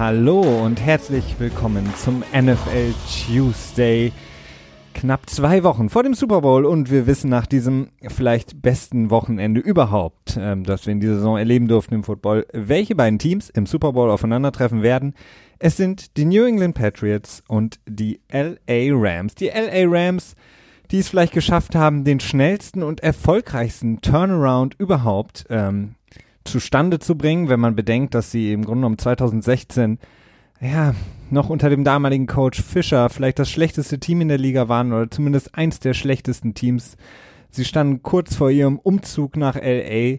Hallo und herzlich willkommen zum NFL Tuesday. Knapp zwei Wochen vor dem Super Bowl und wir wissen nach diesem vielleicht besten Wochenende überhaupt, ähm, das wir in dieser Saison erleben durften im Football, welche beiden Teams im Super Bowl aufeinandertreffen werden. Es sind die New England Patriots und die LA Rams. Die LA Rams, die es vielleicht geschafft haben, den schnellsten und erfolgreichsten Turnaround überhaupt ähm, zustande zu bringen, wenn man bedenkt, dass sie im Grunde genommen 2016 ja, noch unter dem damaligen Coach Fischer vielleicht das schlechteste Team in der Liga waren oder zumindest eins der schlechtesten Teams. Sie standen kurz vor ihrem Umzug nach LA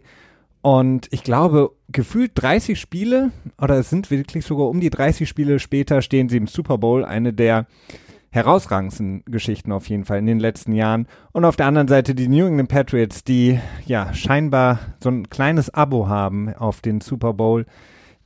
und ich glaube, gefühlt 30 Spiele oder es sind wirklich sogar um die 30 Spiele später stehen sie im Super Bowl, eine der herausragendsten Geschichten auf jeden Fall in den letzten Jahren. Und auf der anderen Seite die New England Patriots, die ja scheinbar so ein kleines Abo haben auf den Super Bowl,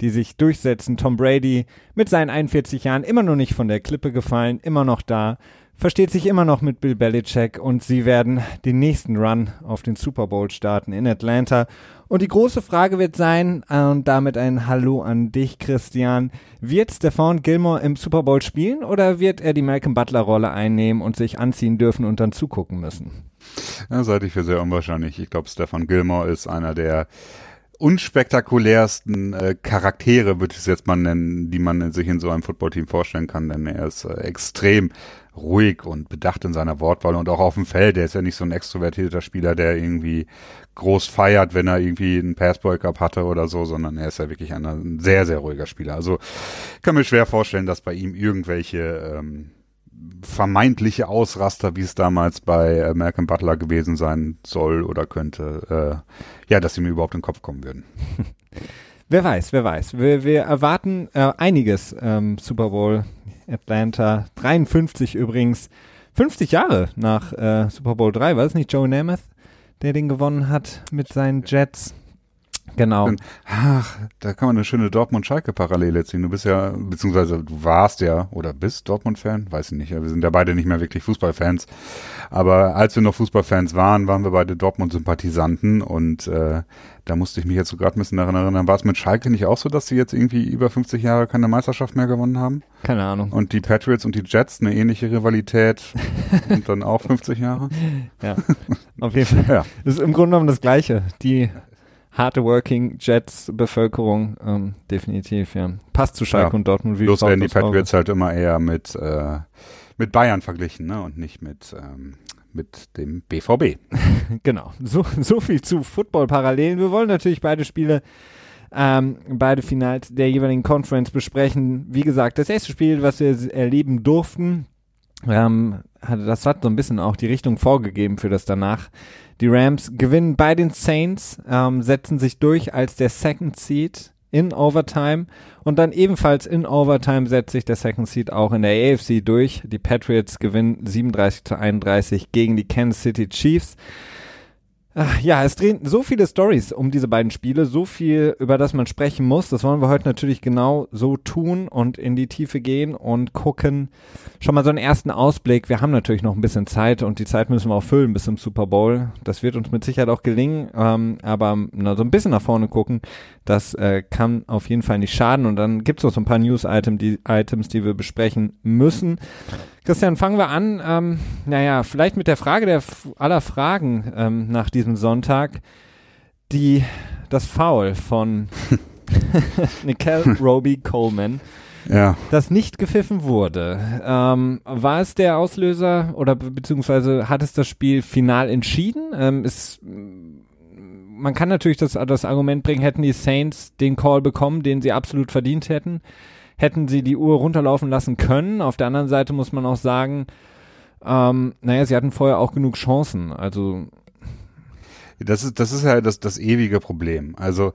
die sich durchsetzen. Tom Brady mit seinen 41 Jahren immer noch nicht von der Klippe gefallen, immer noch da, versteht sich immer noch mit Bill Belichick und sie werden den nächsten Run auf den Super Bowl starten in Atlanta. Und die große Frage wird sein, äh, und damit ein Hallo an dich, Christian, wird Stefan Gilmore im Super Bowl spielen oder wird er die Malcolm Butler Rolle einnehmen und sich anziehen dürfen und dann zugucken müssen? Das halte ich für sehr unwahrscheinlich. Ich glaube, Stefan Gilmore ist einer der unspektakulärsten äh, Charaktere, würde ich es jetzt mal nennen, die man sich in so einem Footballteam vorstellen kann, denn er ist äh, extrem ruhig und bedacht in seiner Wortwahl und auch auf dem Feld. Der ist ja nicht so ein extrovertierter Spieler, der irgendwie groß feiert, wenn er irgendwie einen Pass-Breakup hatte oder so, sondern er ist ja wirklich ein, ein sehr, sehr ruhiger Spieler. Also kann mir schwer vorstellen, dass bei ihm irgendwelche ähm, vermeintliche Ausraster, wie es damals bei äh, Malcolm Butler gewesen sein soll oder könnte, äh, ja, dass sie mir überhaupt in den Kopf kommen würden. wer weiß, wer weiß. Wir, wir erwarten äh, einiges ähm, Super Bowl Atlanta 53 übrigens. 50 Jahre nach äh, Super Bowl 3, war es nicht Joe Namath, der den gewonnen hat mit seinen Jets? Genau. Ach, da kann man eine schöne Dortmund-Schalke-Parallele ziehen. Du bist ja, beziehungsweise du warst ja oder bist Dortmund-Fan, weiß ich nicht. Wir sind ja beide nicht mehr wirklich Fußballfans. Aber als wir noch Fußballfans waren, waren wir beide Dortmund-Sympathisanten und äh, da musste ich mich jetzt so gerade ein bisschen daran erinnern. War es mit Schalke nicht auch so, dass sie jetzt irgendwie über 50 Jahre keine Meisterschaft mehr gewonnen haben? Keine Ahnung. Und die Patriots und die Jets eine ähnliche Rivalität und dann auch 50 Jahre? Ja, auf jeden Fall. Ja. Das ist im Grunde genommen das Gleiche. Die harte Working Jets Bevölkerung, ähm, definitiv, ja. Passt zu Schalke ja. und Dortmund wie Bloß werden die Patriots halt immer eher mit, äh, mit Bayern verglichen, ne? Und nicht mit, ähm, mit dem BVB. genau. So, so viel zu Football-Parallelen. Wir wollen natürlich beide Spiele ähm, beide Finals der jeweiligen Conference besprechen. Wie gesagt, das erste Spiel, was wir erleben durften, ähm, hatte, das hat so ein bisschen auch die Richtung vorgegeben für das danach. Die Rams gewinnen bei den Saints, ähm, setzen sich durch als der Second Seed in Overtime und dann ebenfalls in Overtime setzt sich der Second Seed auch in der AFC durch. Die Patriots gewinnen 37 zu 31 gegen die Kansas City Chiefs. Ja, es drehen so viele Stories um diese beiden Spiele, so viel, über das man sprechen muss. Das wollen wir heute natürlich genau so tun und in die Tiefe gehen und gucken. Schon mal so einen ersten Ausblick. Wir haben natürlich noch ein bisschen Zeit und die Zeit müssen wir auch füllen bis zum Super Bowl. Das wird uns mit Sicherheit auch gelingen, ähm, aber na, so ein bisschen nach vorne gucken, das äh, kann auf jeden Fall nicht schaden. Und dann gibt es noch so ein paar News-Items, die, Items, die wir besprechen müssen. Christian, fangen wir an. Ähm, naja, vielleicht mit der Frage der aller Fragen ähm, nach diesem Sonntag. Die, das Foul von Nicole Roby Coleman, ja. das nicht gepfiffen wurde. Ähm, war es der Auslöser oder beziehungsweise hat es das Spiel final entschieden? Ähm, ist, man kann natürlich das, das Argument bringen, hätten die Saints den Call bekommen, den sie absolut verdient hätten hätten sie die Uhr runterlaufen lassen können. Auf der anderen Seite muss man auch sagen, ähm, naja, sie hatten vorher auch genug Chancen. Also das ist, das ist ja das, das ewige Problem. Also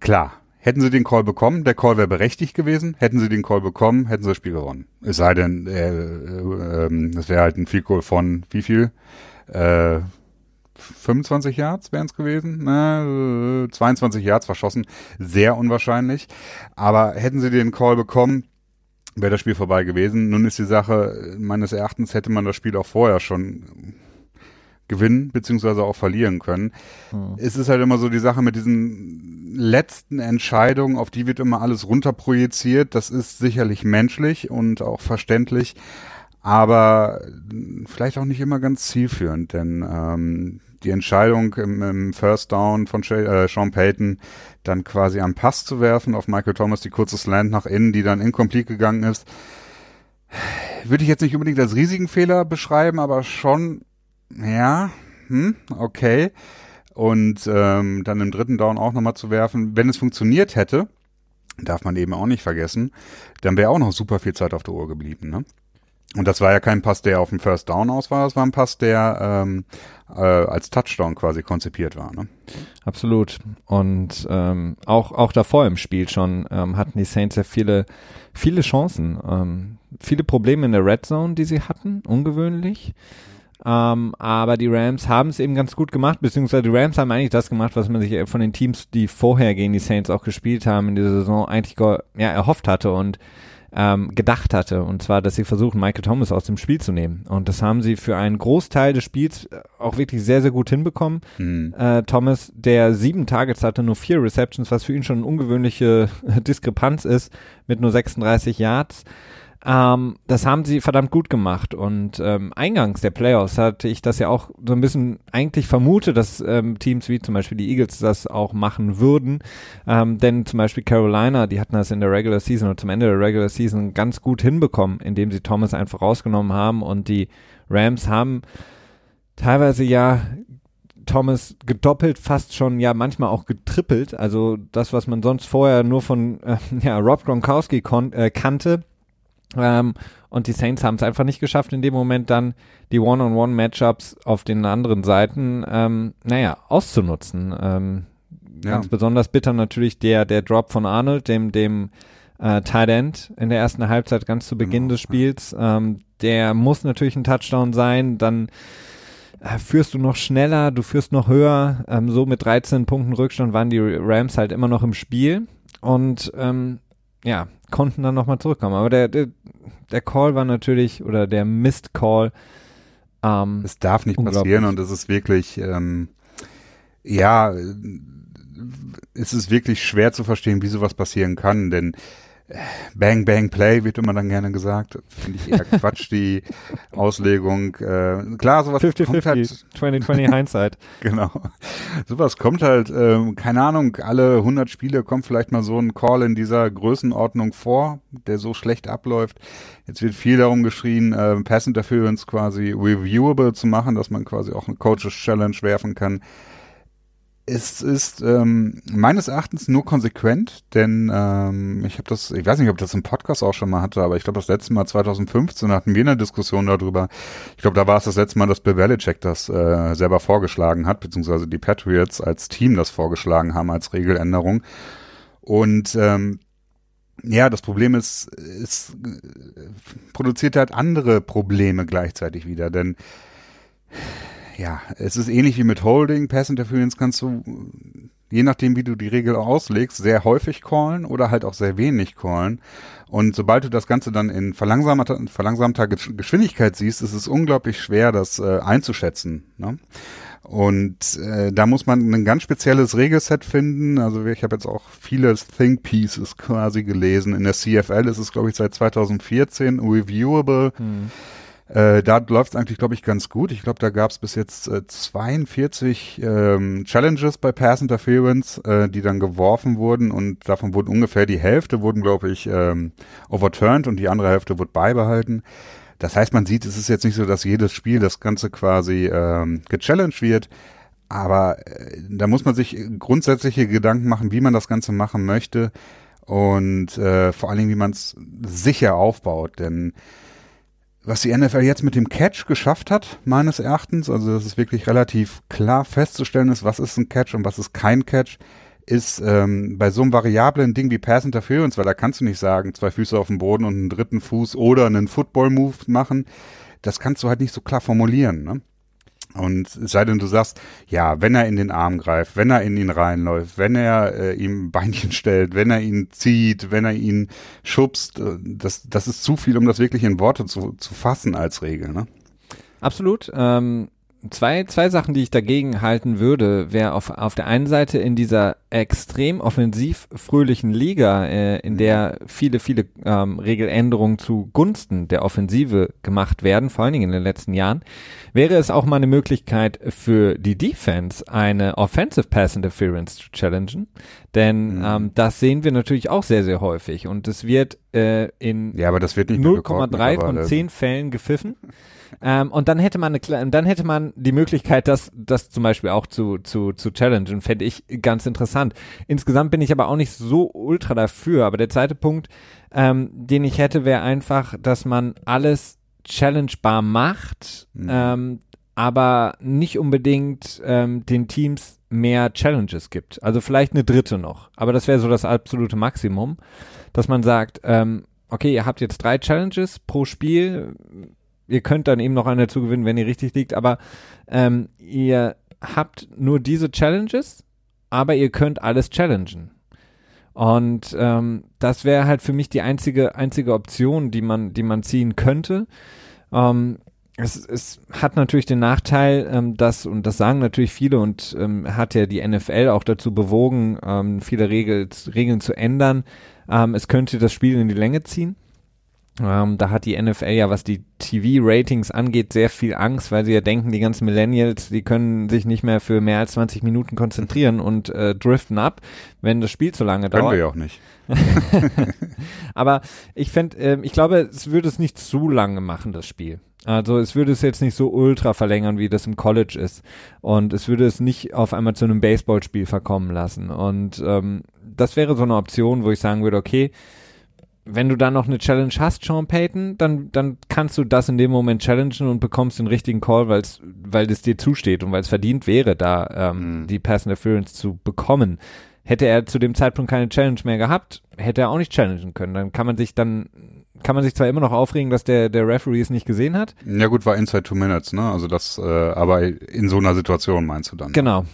klar, hätten sie den Call bekommen, der Call wäre berechtigt gewesen. Hätten sie den Call bekommen, hätten sie das Spiel gewonnen. Es sei denn, äh, äh, äh, das wäre halt ein Field von wie viel? Äh, 25 Yards wären es gewesen, ne? 22 Yards verschossen, sehr unwahrscheinlich. Aber hätten sie den Call bekommen, wäre das Spiel vorbei gewesen. Nun ist die Sache, meines Erachtens hätte man das Spiel auch vorher schon gewinnen beziehungsweise auch verlieren können. Hm. Es ist halt immer so die Sache mit diesen letzten Entscheidungen, auf die wird immer alles runterprojiziert. Das ist sicherlich menschlich und auch verständlich, aber vielleicht auch nicht immer ganz zielführend, denn ähm, die Entscheidung im, im First Down von äh, Sean Payton dann quasi am Pass zu werfen auf Michael Thomas, die kurze Slant nach innen, die dann incomplete gegangen ist, würde ich jetzt nicht unbedingt als riesigen Fehler beschreiben, aber schon, ja, hm, okay. Und ähm, dann im dritten Down auch nochmal zu werfen. Wenn es funktioniert hätte, darf man eben auch nicht vergessen, dann wäre auch noch super viel Zeit auf der Uhr geblieben. Ne? Und das war ja kein Pass, der auf dem First Down aus war, das war ein Pass, der ähm, äh, als Touchdown quasi konzipiert war. Ne? Absolut. Und ähm, auch, auch davor im Spiel schon ähm, hatten die Saints ja viele, viele Chancen. Ähm, viele Probleme in der Red Zone, die sie hatten, ungewöhnlich. Ähm, aber die Rams haben es eben ganz gut gemacht, beziehungsweise die Rams haben eigentlich das gemacht, was man sich von den Teams, die vorher gegen die Saints auch gespielt haben in dieser Saison, eigentlich ja, erhofft hatte. Und ähm, gedacht hatte. Und zwar, dass sie versuchen, Michael Thomas aus dem Spiel zu nehmen. Und das haben sie für einen Großteil des Spiels äh, auch wirklich sehr, sehr gut hinbekommen. Mhm. Äh, Thomas, der sieben Targets hatte, nur vier Receptions, was für ihn schon eine ungewöhnliche Diskrepanz ist, mit nur 36 Yards. Ähm, das haben sie verdammt gut gemacht und ähm, eingangs der Playoffs hatte ich das ja auch so ein bisschen eigentlich vermutet, dass ähm, Teams wie zum Beispiel die Eagles das auch machen würden, ähm, denn zum Beispiel Carolina, die hatten das in der Regular Season und zum Ende der Regular Season ganz gut hinbekommen, indem sie Thomas einfach rausgenommen haben und die Rams haben teilweise ja Thomas gedoppelt, fast schon ja manchmal auch getrippelt. Also das, was man sonst vorher nur von äh, ja, Rob Gronkowski äh, kannte, ähm, und die Saints haben es einfach nicht geschafft, in dem Moment dann die One-on-One-Matchups auf den anderen Seiten, ähm, naja, auszunutzen. Ähm, ja. Ganz besonders bitter natürlich der, der Drop von Arnold, dem, dem äh, Tight End in der ersten Halbzeit ganz zu Beginn genau. des Spiels. Ähm, der muss natürlich ein Touchdown sein, dann äh, führst du noch schneller, du führst noch höher. Ähm, so mit 13 Punkten Rückstand waren die Rams halt immer noch im Spiel. Und ähm, ja, konnten dann nochmal zurückkommen. Aber der, der, der Call war natürlich, oder der Missed Call. Ähm, es darf nicht passieren und es ist wirklich, ähm, ja, es ist wirklich schwer zu verstehen, wie sowas passieren kann, denn Bang Bang Play wird immer dann gerne gesagt. Finde ich eher Quatsch, die Auslegung. Äh, klar, sowas 50, kommt 50, halt. 2020 Hindsight. genau. Sowas kommt halt, äh, keine Ahnung, alle 100 Spiele kommt vielleicht mal so ein Call in dieser Größenordnung vor, der so schlecht abläuft. Jetzt wird viel darum geschrien, äh, Pass Interference quasi reviewable zu machen, dass man quasi auch eine Coaches Challenge werfen kann es ist ähm, meines Erachtens nur konsequent, denn ähm, ich habe das, ich weiß nicht, ob ich das im Podcast auch schon mal hatte, aber ich glaube, das letzte Mal 2015 hatten wir eine Diskussion darüber. Ich glaube, da war es das letzte Mal, dass Bill Belichick das äh, selber vorgeschlagen hat, beziehungsweise die Patriots als Team das vorgeschlagen haben als Regeländerung. Und ähm, ja, das Problem ist, es produziert halt andere Probleme gleichzeitig wieder, denn ja, es ist ähnlich wie mit Holding. Pass Interference kannst du, je nachdem, wie du die Regel auslegst, sehr häufig callen oder halt auch sehr wenig callen. Und sobald du das Ganze dann in verlangsamter, verlangsamter Geschwindigkeit siehst, ist es unglaublich schwer, das äh, einzuschätzen. Ne? Und äh, da muss man ein ganz spezielles Regelset finden. Also ich habe jetzt auch viele Think Pieces quasi gelesen. In der CFL ist es, glaube ich, seit 2014 reviewable. Hm äh, da läuft es eigentlich, glaube ich, ganz gut. Ich glaube, da gab es bis jetzt äh, 42 ähm, Challenges bei Pass Interference, äh, die dann geworfen wurden und davon wurden ungefähr die Hälfte wurden, glaube ich, ähm, overturned und die andere Hälfte wurde beibehalten. Das heißt, man sieht, es ist jetzt nicht so, dass jedes Spiel das Ganze quasi ähm, gechallenged wird, aber äh, da muss man sich grundsätzliche Gedanken machen, wie man das Ganze machen möchte und äh, vor allen Dingen, wie man es sicher aufbaut, denn was die NFL jetzt mit dem Catch geschafft hat, meines Erachtens, also dass es wirklich relativ klar festzustellen ist, was ist ein Catch und was ist kein Catch, ist ähm, bei so einem variablen Ding wie Pass Interference, weil da kannst du nicht sagen, zwei Füße auf dem Boden und einen dritten Fuß oder einen Football-Move machen, das kannst du halt nicht so klar formulieren. Ne? Und es sei denn, du sagst, ja, wenn er in den Arm greift, wenn er in ihn reinläuft, wenn er äh, ihm Beinchen stellt, wenn er ihn zieht, wenn er ihn schubst, äh, das, das ist zu viel, um das wirklich in Worte zu, zu fassen als Regel, ne? Absolut. Ähm, zwei, zwei Sachen, die ich dagegen halten würde, wäre auf, auf der einen Seite in dieser extrem offensiv fröhlichen Liga, äh, in der viele, viele ähm, Regeländerungen zu Gunsten der Offensive gemacht werden, vor allen Dingen in den letzten Jahren, wäre es auch mal eine Möglichkeit für die Defense, eine Offensive Pass Interference zu challengen. Denn mhm. ähm, das sehen wir natürlich auch sehr, sehr häufig. Und es wird äh, in ja, 0,3 von 10 Fällen gepfiffen. Ähm, und dann hätte man eine, dann hätte man die Möglichkeit, das, das zum Beispiel auch zu, zu, zu challengen, fände ich ganz interessant. Insgesamt bin ich aber auch nicht so ultra dafür. Aber der zweite Punkt, ähm, den ich hätte, wäre einfach, dass man alles challengebar macht, mhm. ähm, aber nicht unbedingt ähm, den Teams mehr Challenges gibt. Also vielleicht eine dritte noch. Aber das wäre so das absolute Maximum, dass man sagt, ähm, okay, ihr habt jetzt drei Challenges pro Spiel ihr könnt dann eben noch eine dazu gewinnen, wenn ihr richtig liegt, aber ähm, ihr habt nur diese Challenges, aber ihr könnt alles challengen. Und ähm, das wäre halt für mich die einzige, einzige Option, die man, die man ziehen könnte. Ähm, es, es hat natürlich den Nachteil, ähm, dass, und das sagen natürlich viele und ähm, hat ja die NFL auch dazu bewogen, ähm, viele Regel, Regeln zu ändern. Ähm, es könnte das Spiel in die Länge ziehen. Ähm, da hat die NFL ja, was die TV-Ratings angeht, sehr viel Angst, weil sie ja denken, die ganzen Millennials, die können sich nicht mehr für mehr als 20 Minuten konzentrieren und äh, driften ab, wenn das Spiel zu lange können dauert. Können wir ja auch nicht. Aber ich fände, äh, ich glaube, es würde es nicht zu lange machen, das Spiel. Also es würde es jetzt nicht so ultra verlängern, wie das im College ist. Und es würde es nicht auf einmal zu einem Baseballspiel verkommen lassen. Und ähm, das wäre so eine Option, wo ich sagen würde, okay, wenn du dann noch eine Challenge hast, Sean Payton, dann, dann kannst du das in dem Moment challengen und bekommst den richtigen Call, weil's, weil es dir zusteht und weil es verdient wäre, da ähm, mhm. die Pass Interference zu bekommen. Hätte er zu dem Zeitpunkt keine Challenge mehr gehabt, hätte er auch nicht challengen können. Dann kann man sich dann, kann man sich zwar immer noch aufregen, dass der, der Referee es nicht gesehen hat. Ja gut, war inside two minutes, ne? Also das, äh, aber in so einer Situation meinst du dann. Genau.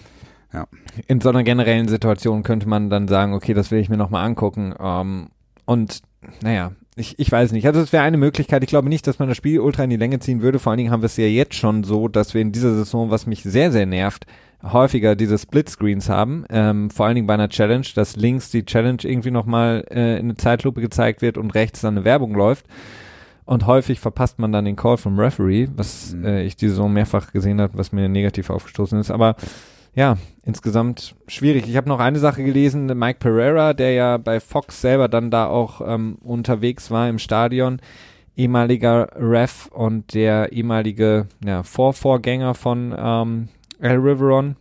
Ja. In so einer generellen Situation könnte man dann sagen, okay, das will ich mir nochmal angucken. Ähm, und naja, ich, ich weiß nicht. Also es wäre eine Möglichkeit. Ich glaube nicht, dass man das Spiel ultra in die Länge ziehen würde. Vor allen Dingen haben wir es ja jetzt schon so, dass wir in dieser Saison, was mich sehr, sehr nervt, häufiger diese Split-Screens haben. Ähm, vor allen Dingen bei einer Challenge, dass links die Challenge irgendwie nochmal äh, in eine Zeitlupe gezeigt wird und rechts dann eine Werbung läuft. Und häufig verpasst man dann den Call vom Referee, was mhm. äh, ich diese Saison mehrfach gesehen habe, was mir negativ aufgestoßen ist. Aber ja, insgesamt schwierig. Ich habe noch eine Sache gelesen, Mike Pereira, der ja bei Fox selber dann da auch ähm, unterwegs war im Stadion, ehemaliger Ref und der ehemalige ja, Vorvorgänger von ähm, El Riveron,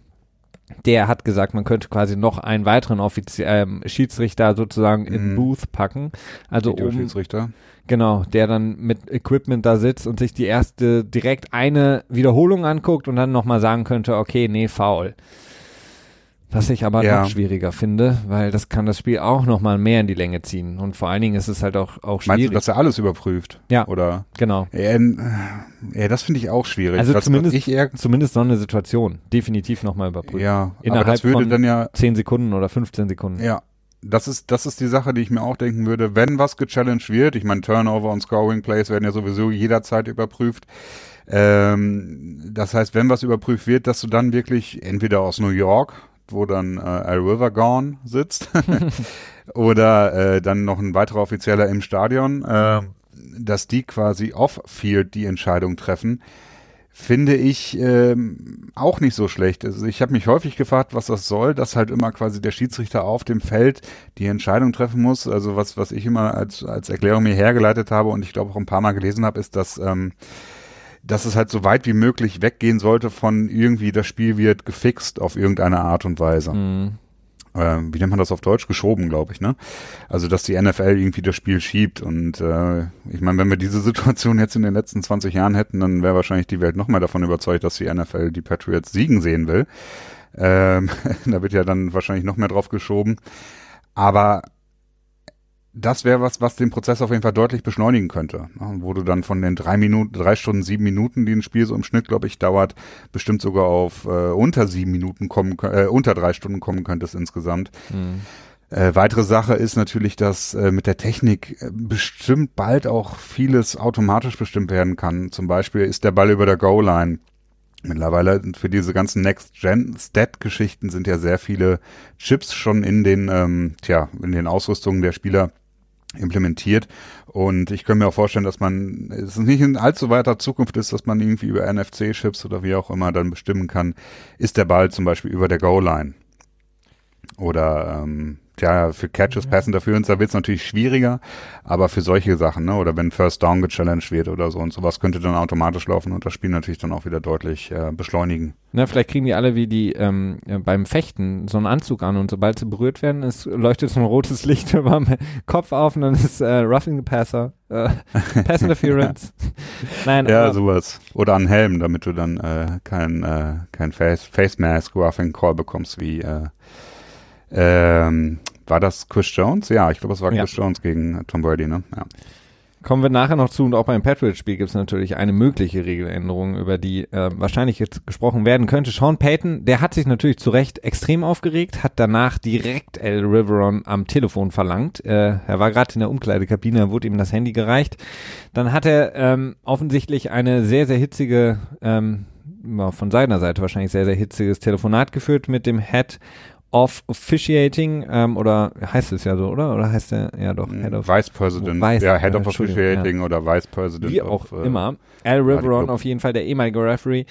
der hat gesagt, man könnte quasi noch einen weiteren Offizie ähm, Schiedsrichter sozusagen mhm. in Booth packen. Also um, Schiedsrichter. Genau, der dann mit Equipment da sitzt und sich die erste direkt eine Wiederholung anguckt und dann nochmal sagen könnte, okay, nee, faul. Was ich aber ja. noch schwieriger finde, weil das kann das Spiel auch nochmal mehr in die Länge ziehen. Und vor allen Dingen ist es halt auch, auch schwierig. Meinst du, dass er alles überprüft? Ja. Oder? Genau. Ähm, ja, das finde ich auch schwierig. Also zumindest, was eher, zumindest so eine Situation definitiv nochmal überprüfen. Ja. Innerhalb aber das würde von dann ja 10 Sekunden oder 15 Sekunden. Ja. Das ist, das ist die Sache, die ich mir auch denken würde, wenn was gechallenged wird, ich meine, Turnover und Scoring Plays werden ja sowieso jederzeit überprüft. Ähm, das heißt, wenn was überprüft wird, dass du dann wirklich entweder aus New York wo dann äh, Al River Gone sitzt oder äh, dann noch ein weiterer Offizieller im Stadion, äh, dass die quasi off-field die Entscheidung treffen, finde ich ähm, auch nicht so schlecht. Also ich habe mich häufig gefragt, was das soll, dass halt immer quasi der Schiedsrichter auf dem Feld die Entscheidung treffen muss. Also was, was ich immer als, als Erklärung mir hergeleitet habe und ich glaube auch ein paar Mal gelesen habe, ist, dass ähm, dass es halt so weit wie möglich weggehen sollte von irgendwie, das Spiel wird gefixt auf irgendeine Art und Weise. Mhm. Ähm, wie nennt man das auf Deutsch? Geschoben, glaube ich, ne? Also, dass die NFL irgendwie das Spiel schiebt. Und äh, ich meine, wenn wir diese Situation jetzt in den letzten 20 Jahren hätten, dann wäre wahrscheinlich die Welt noch mehr davon überzeugt, dass die NFL die Patriots siegen sehen will. Ähm, da wird ja dann wahrscheinlich noch mehr drauf geschoben. Aber das wäre was, was den Prozess auf jeden Fall deutlich beschleunigen könnte. Wo du dann von den drei Minuten, drei Stunden, sieben Minuten, die ein Spiel so im Schnitt, glaube ich, dauert, bestimmt sogar auf äh, unter sieben Minuten kommen, äh, unter drei Stunden kommen könntest insgesamt. Mhm. Äh, weitere Sache ist natürlich, dass äh, mit der Technik äh, bestimmt bald auch vieles automatisch bestimmt werden kann. Zum Beispiel ist der Ball über der Goal-Line Mittlerweile für diese ganzen Next-Gen-Stat-Geschichten sind ja sehr viele Chips schon in den, ähm, tja, in den Ausrüstungen der Spieler implementiert. Und ich könnte mir auch vorstellen, dass man, es nicht in allzu weiter Zukunft ist, dass man irgendwie über NFC-Chips oder wie auch immer dann bestimmen kann, ist der Ball zum Beispiel über der Goal-Line. Oder ähm, ja, für Catches, ja. Pass Interference, da wird es natürlich schwieriger, aber für solche Sachen, ne, oder wenn First Down gechallenged wird oder so und sowas, könnte dann automatisch laufen und das Spiel natürlich dann auch wieder deutlich äh, beschleunigen. Na, vielleicht kriegen die alle wie die ähm, beim Fechten so einen Anzug an und sobald sie berührt werden, es leuchtet so ein rotes Licht über dem Kopf auf und dann ist äh, Roughing the Passer, äh, Pass Interference. Nein, ja, aber, sowas. Oder einen Helm, damit du dann äh, kein, äh, kein Face, Face Mask Roughing Call bekommst wie äh, ähm, war das Chris Jones? Ja, ich glaube, es war ja. Chris Jones gegen Tom Brady, ne? Ja. Kommen wir nachher noch zu und auch beim Patriots-Spiel gibt es natürlich eine mögliche Regeländerung, über die äh, wahrscheinlich jetzt gesprochen werden könnte. Sean Payton, der hat sich natürlich zu Recht extrem aufgeregt, hat danach direkt El Riveron am Telefon verlangt. Äh, er war gerade in der Umkleidekabine, wurde ihm das Handy gereicht. Dann hat er ähm, offensichtlich eine sehr, sehr hitzige, ähm, von seiner Seite wahrscheinlich sehr, sehr hitziges Telefonat geführt mit dem Head of Officiating, ähm, oder heißt es ja so, oder? Oder heißt der, ja doch, Head of Vice President, Vice, ja, Head of Officiating ja. oder Vice President. Wie auch of, äh, immer. Al Riveron auf jeden Fall, der ehemalige Referee.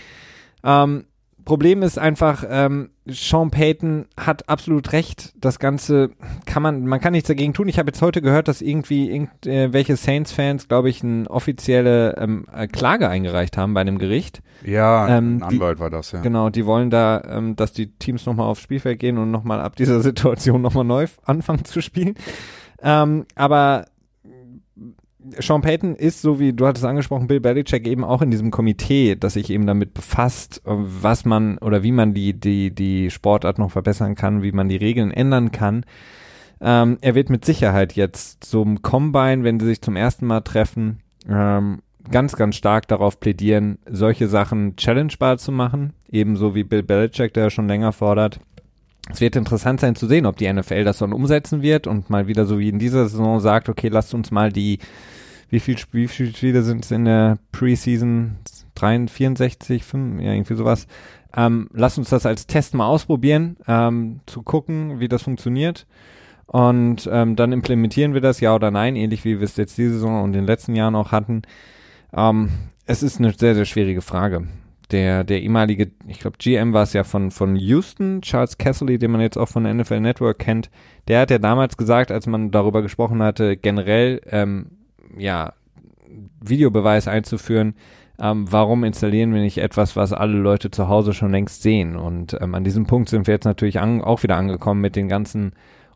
Ähm, Problem ist einfach, ähm, Sean Payton hat absolut recht. Das Ganze kann man, man kann nichts dagegen tun. Ich habe jetzt heute gehört, dass irgendwie irgendwelche Saints-Fans, glaube ich, eine offizielle ähm, äh, Klage eingereicht haben bei einem Gericht. Ja, ähm, ein Anwalt die, war das, ja. Genau, die wollen da, ähm, dass die Teams nochmal aufs Spielfeld gehen und nochmal ab dieser Situation nochmal neu anfangen zu spielen. Ähm, aber Sean Payton ist, so wie du hattest angesprochen, Bill Belichick eben auch in diesem Komitee, das sich eben damit befasst, was man oder wie man die, die, die Sportart noch verbessern kann, wie man die Regeln ändern kann. Ähm, er wird mit Sicherheit jetzt zum Combine, wenn sie sich zum ersten Mal treffen, ähm, ganz, ganz stark darauf plädieren, solche Sachen challengebar zu machen, ebenso wie Bill Belichick, der schon länger fordert. Es wird interessant sein zu sehen, ob die NFL das dann umsetzen wird und mal wieder so wie in dieser Saison sagt, okay, lasst uns mal die wie viel, wie viele Spiele sind es in der Preseason? 63, 64, 5, ja, irgendwie sowas. Ähm, lass uns das als Test mal ausprobieren, ähm, zu gucken, wie das funktioniert. Und ähm, dann implementieren wir das, ja oder nein, ähnlich wie wir es jetzt diese Saison und in den letzten Jahren auch hatten. Ähm, es ist eine sehr, sehr schwierige Frage. Der, der ehemalige, ich glaube, GM war es ja von, von Houston, Charles Casserly, den man jetzt auch von NFL Network kennt, der hat ja damals gesagt, als man darüber gesprochen hatte, generell ähm, ja, Videobeweis einzuführen, ähm, warum installieren wir nicht etwas, was alle Leute zu Hause schon längst sehen? Und ähm, an diesem Punkt sind wir jetzt natürlich an, auch wieder angekommen mit den ganzen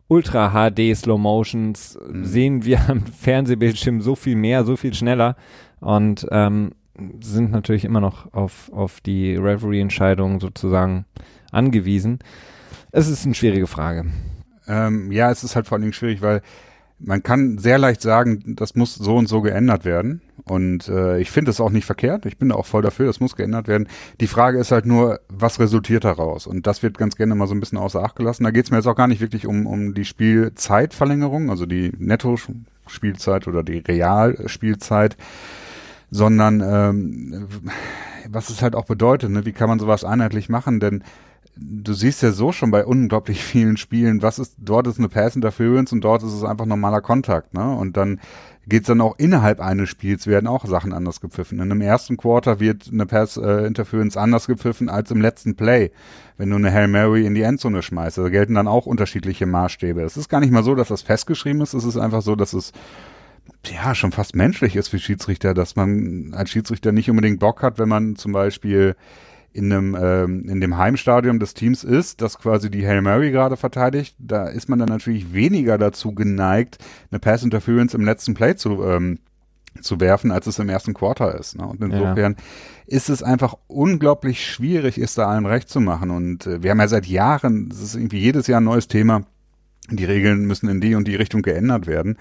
Ultra HD Slow Motions. Mhm. Sehen wir am Fernsehbildschirm so viel mehr, so viel schneller und ähm, sind natürlich immer noch auf, auf die Referee-Entscheidung sozusagen angewiesen. Es ist eine schwierige Frage. Ähm, ja, es ist halt vor allen Dingen schwierig, weil man kann sehr leicht sagen, das muss so und so geändert werden. Und äh, ich finde es auch nicht verkehrt. Ich bin da auch voll dafür, das muss geändert werden. Die Frage ist halt nur, was resultiert daraus? Und das wird ganz gerne mal so ein bisschen außer Acht gelassen. Da geht es mir jetzt auch gar nicht wirklich um, um die Spielzeitverlängerung, also die Netto-Spielzeit oder die Realspielzeit, sondern ähm, was es halt auch bedeutet, ne? wie kann man sowas einheitlich machen? Denn du siehst ja so schon bei unglaublich vielen Spielen, was ist, dort ist eine Pass Interference und dort ist es einfach normaler Kontakt, ne? Und dann geht's dann auch innerhalb eines Spiels werden auch Sachen anders gepfiffen. In einem ersten Quarter wird eine Pass äh, Interference anders gepfiffen als im letzten Play, wenn du eine Hail Mary in die Endzone schmeißt. Da gelten dann auch unterschiedliche Maßstäbe. Es ist gar nicht mal so, dass das festgeschrieben ist, es ist einfach so, dass es ja schon fast menschlich ist für Schiedsrichter, dass man als Schiedsrichter nicht unbedingt Bock hat, wenn man zum Beispiel in einem ähm, in dem Heimstadium des Teams ist, das quasi die Hail Mary gerade verteidigt, da ist man dann natürlich weniger dazu geneigt, eine Pass Interference im letzten Play zu ähm, zu werfen, als es im ersten Quarter ist. Ne? Und insofern ja. ist es einfach unglaublich schwierig, ist da allen recht zu machen. Und äh, wir haben ja seit Jahren, es ist irgendwie jedes Jahr ein neues Thema. Die Regeln müssen in die und die Richtung geändert werden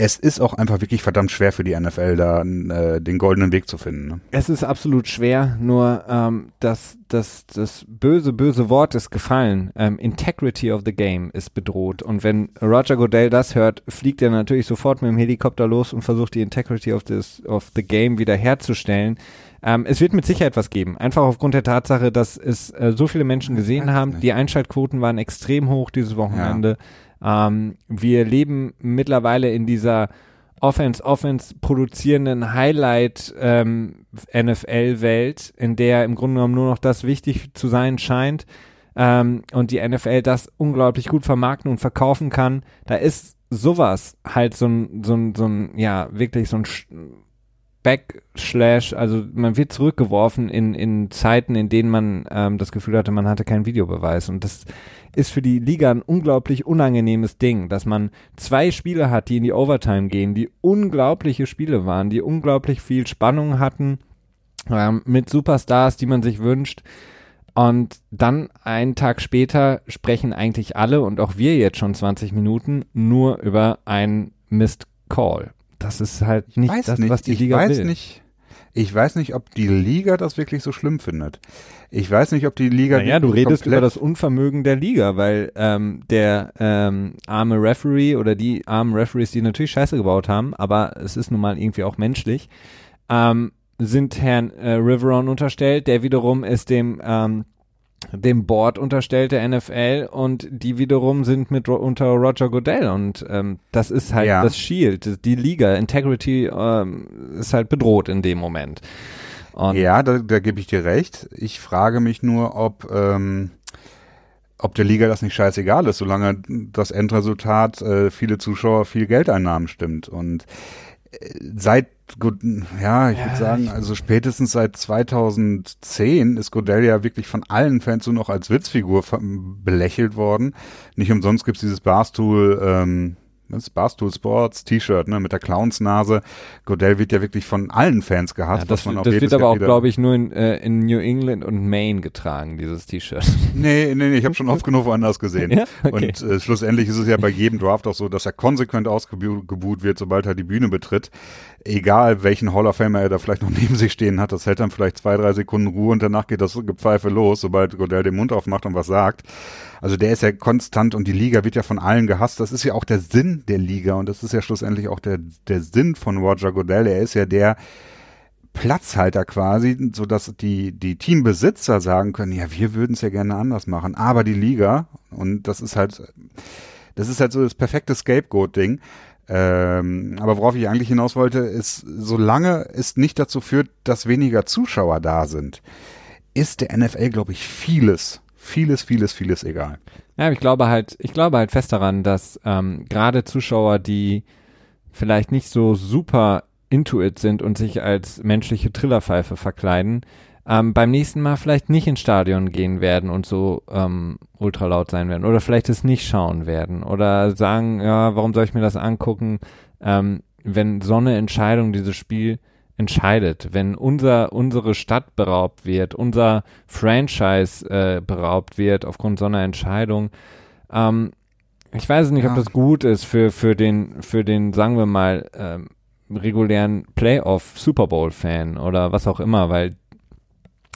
es ist auch einfach wirklich verdammt schwer für die NFL, da äh, den goldenen Weg zu finden. Ne? Es ist absolut schwer, nur ähm, das, das, das böse, böse Wort ist gefallen. Ähm, Integrity of the Game ist bedroht. Und wenn Roger Goodell das hört, fliegt er natürlich sofort mit dem Helikopter los und versucht die Integrity of, this, of the Game wieder herzustellen. Ähm, es wird mit Sicherheit was geben. Einfach aufgrund der Tatsache, dass es äh, so viele Menschen gesehen haben. Die Einschaltquoten waren extrem hoch dieses Wochenende. Ja. Ähm, wir leben mittlerweile in dieser Offense, Offense produzierenden Highlight ähm, NFL-Welt, in der im Grunde genommen nur noch das wichtig zu sein scheint ähm, und die NFL das unglaublich gut vermarkten und verkaufen kann. Da ist sowas halt so ein, so ein, so ein, ja, wirklich so ein Backslash, also man wird zurückgeworfen in, in Zeiten, in denen man ähm, das Gefühl hatte, man hatte keinen Videobeweis. Und das ist für die Liga ein unglaublich unangenehmes Ding, dass man zwei Spiele hat, die in die Overtime gehen, die unglaubliche Spiele waren, die unglaublich viel Spannung hatten, ähm, mit Superstars, die man sich wünscht. Und dann einen Tag später sprechen eigentlich alle und auch wir jetzt schon 20 Minuten nur über einen Missed Call das ist halt nicht das, nicht. was die ich Liga weiß will. Nicht, ich weiß nicht, ob die Liga das wirklich so schlimm findet. Ich weiß nicht, ob die Liga. Naja, du redest über das Unvermögen der Liga, weil ähm, der ähm, arme Referee oder die armen Referees, die natürlich Scheiße gebaut haben, aber es ist nun mal irgendwie auch menschlich, ähm, sind Herrn äh, Riveron unterstellt, der wiederum ist dem ähm, dem Board unterstellt der NFL und die wiederum sind mit unter Roger Goodell und ähm, das ist halt ja. das Shield, die Liga, Integrity ähm, ist halt bedroht in dem Moment. Und ja, da, da gebe ich dir recht. Ich frage mich nur, ob ähm, ob der Liga das nicht scheißegal ist, solange das Endresultat äh, viele Zuschauer, viel Geldeinnahmen stimmt und seit gut, ja, ich ja, würde sagen, also spätestens seit 2010 ist Godell ja wirklich von allen Fans so noch als Witzfigur belächelt worden. Nicht umsonst gibt's dieses Barstool ähm, das Barstool Sports T-Shirt, ne, mit der Clownsnase. Godell wird ja wirklich von allen Fans gehasst. Ja, das, das wird aber Jahr auch, glaube ich, nur in, äh, in New England und Maine getragen, dieses T-Shirt. Nee, nee, nee, ich habe schon oft genug woanders gesehen. Ja? Okay. Und äh, schlussendlich ist es ja bei jedem Draft auch so, dass er konsequent ausgebuht wird, sobald er die Bühne betritt. Egal, welchen Hall of Famer er da vielleicht noch neben sich stehen hat, das hält dann vielleicht zwei, drei Sekunden Ruhe und danach geht das Gepfeife los, sobald Godell den Mund aufmacht und was sagt. Also der ist ja konstant und die Liga wird ja von allen gehasst. Das ist ja auch der Sinn der Liga und das ist ja schlussendlich auch der, der Sinn von Roger Goodell. Er ist ja der Platzhalter quasi, so dass die, die Teambesitzer sagen können, ja, wir würden es ja gerne anders machen, aber die Liga, und das ist halt, das ist halt so das perfekte Scapegoat-Ding. Ähm, aber worauf ich eigentlich hinaus wollte, ist, solange es nicht dazu führt, dass weniger Zuschauer da sind, ist der NFL, glaube ich, vieles vieles, vieles, vieles egal. Ja, ich glaube halt, ich glaube halt fest daran, dass ähm, gerade Zuschauer, die vielleicht nicht so super intuit sind und sich als menschliche Trillerpfeife verkleiden, ähm, beim nächsten Mal vielleicht nicht ins Stadion gehen werden und so ähm, ultralaut sein werden oder vielleicht es nicht schauen werden oder sagen, ja, warum soll ich mir das angucken, ähm, wenn so eine Entscheidung dieses Spiel entscheidet. Wenn unser, unsere Stadt beraubt wird, unser Franchise äh, beraubt wird aufgrund so einer Entscheidung, ähm, ich weiß nicht, ja. ob das gut ist für, für den, für den, sagen wir mal, ähm, regulären Playoff Super Bowl Fan oder was auch immer, weil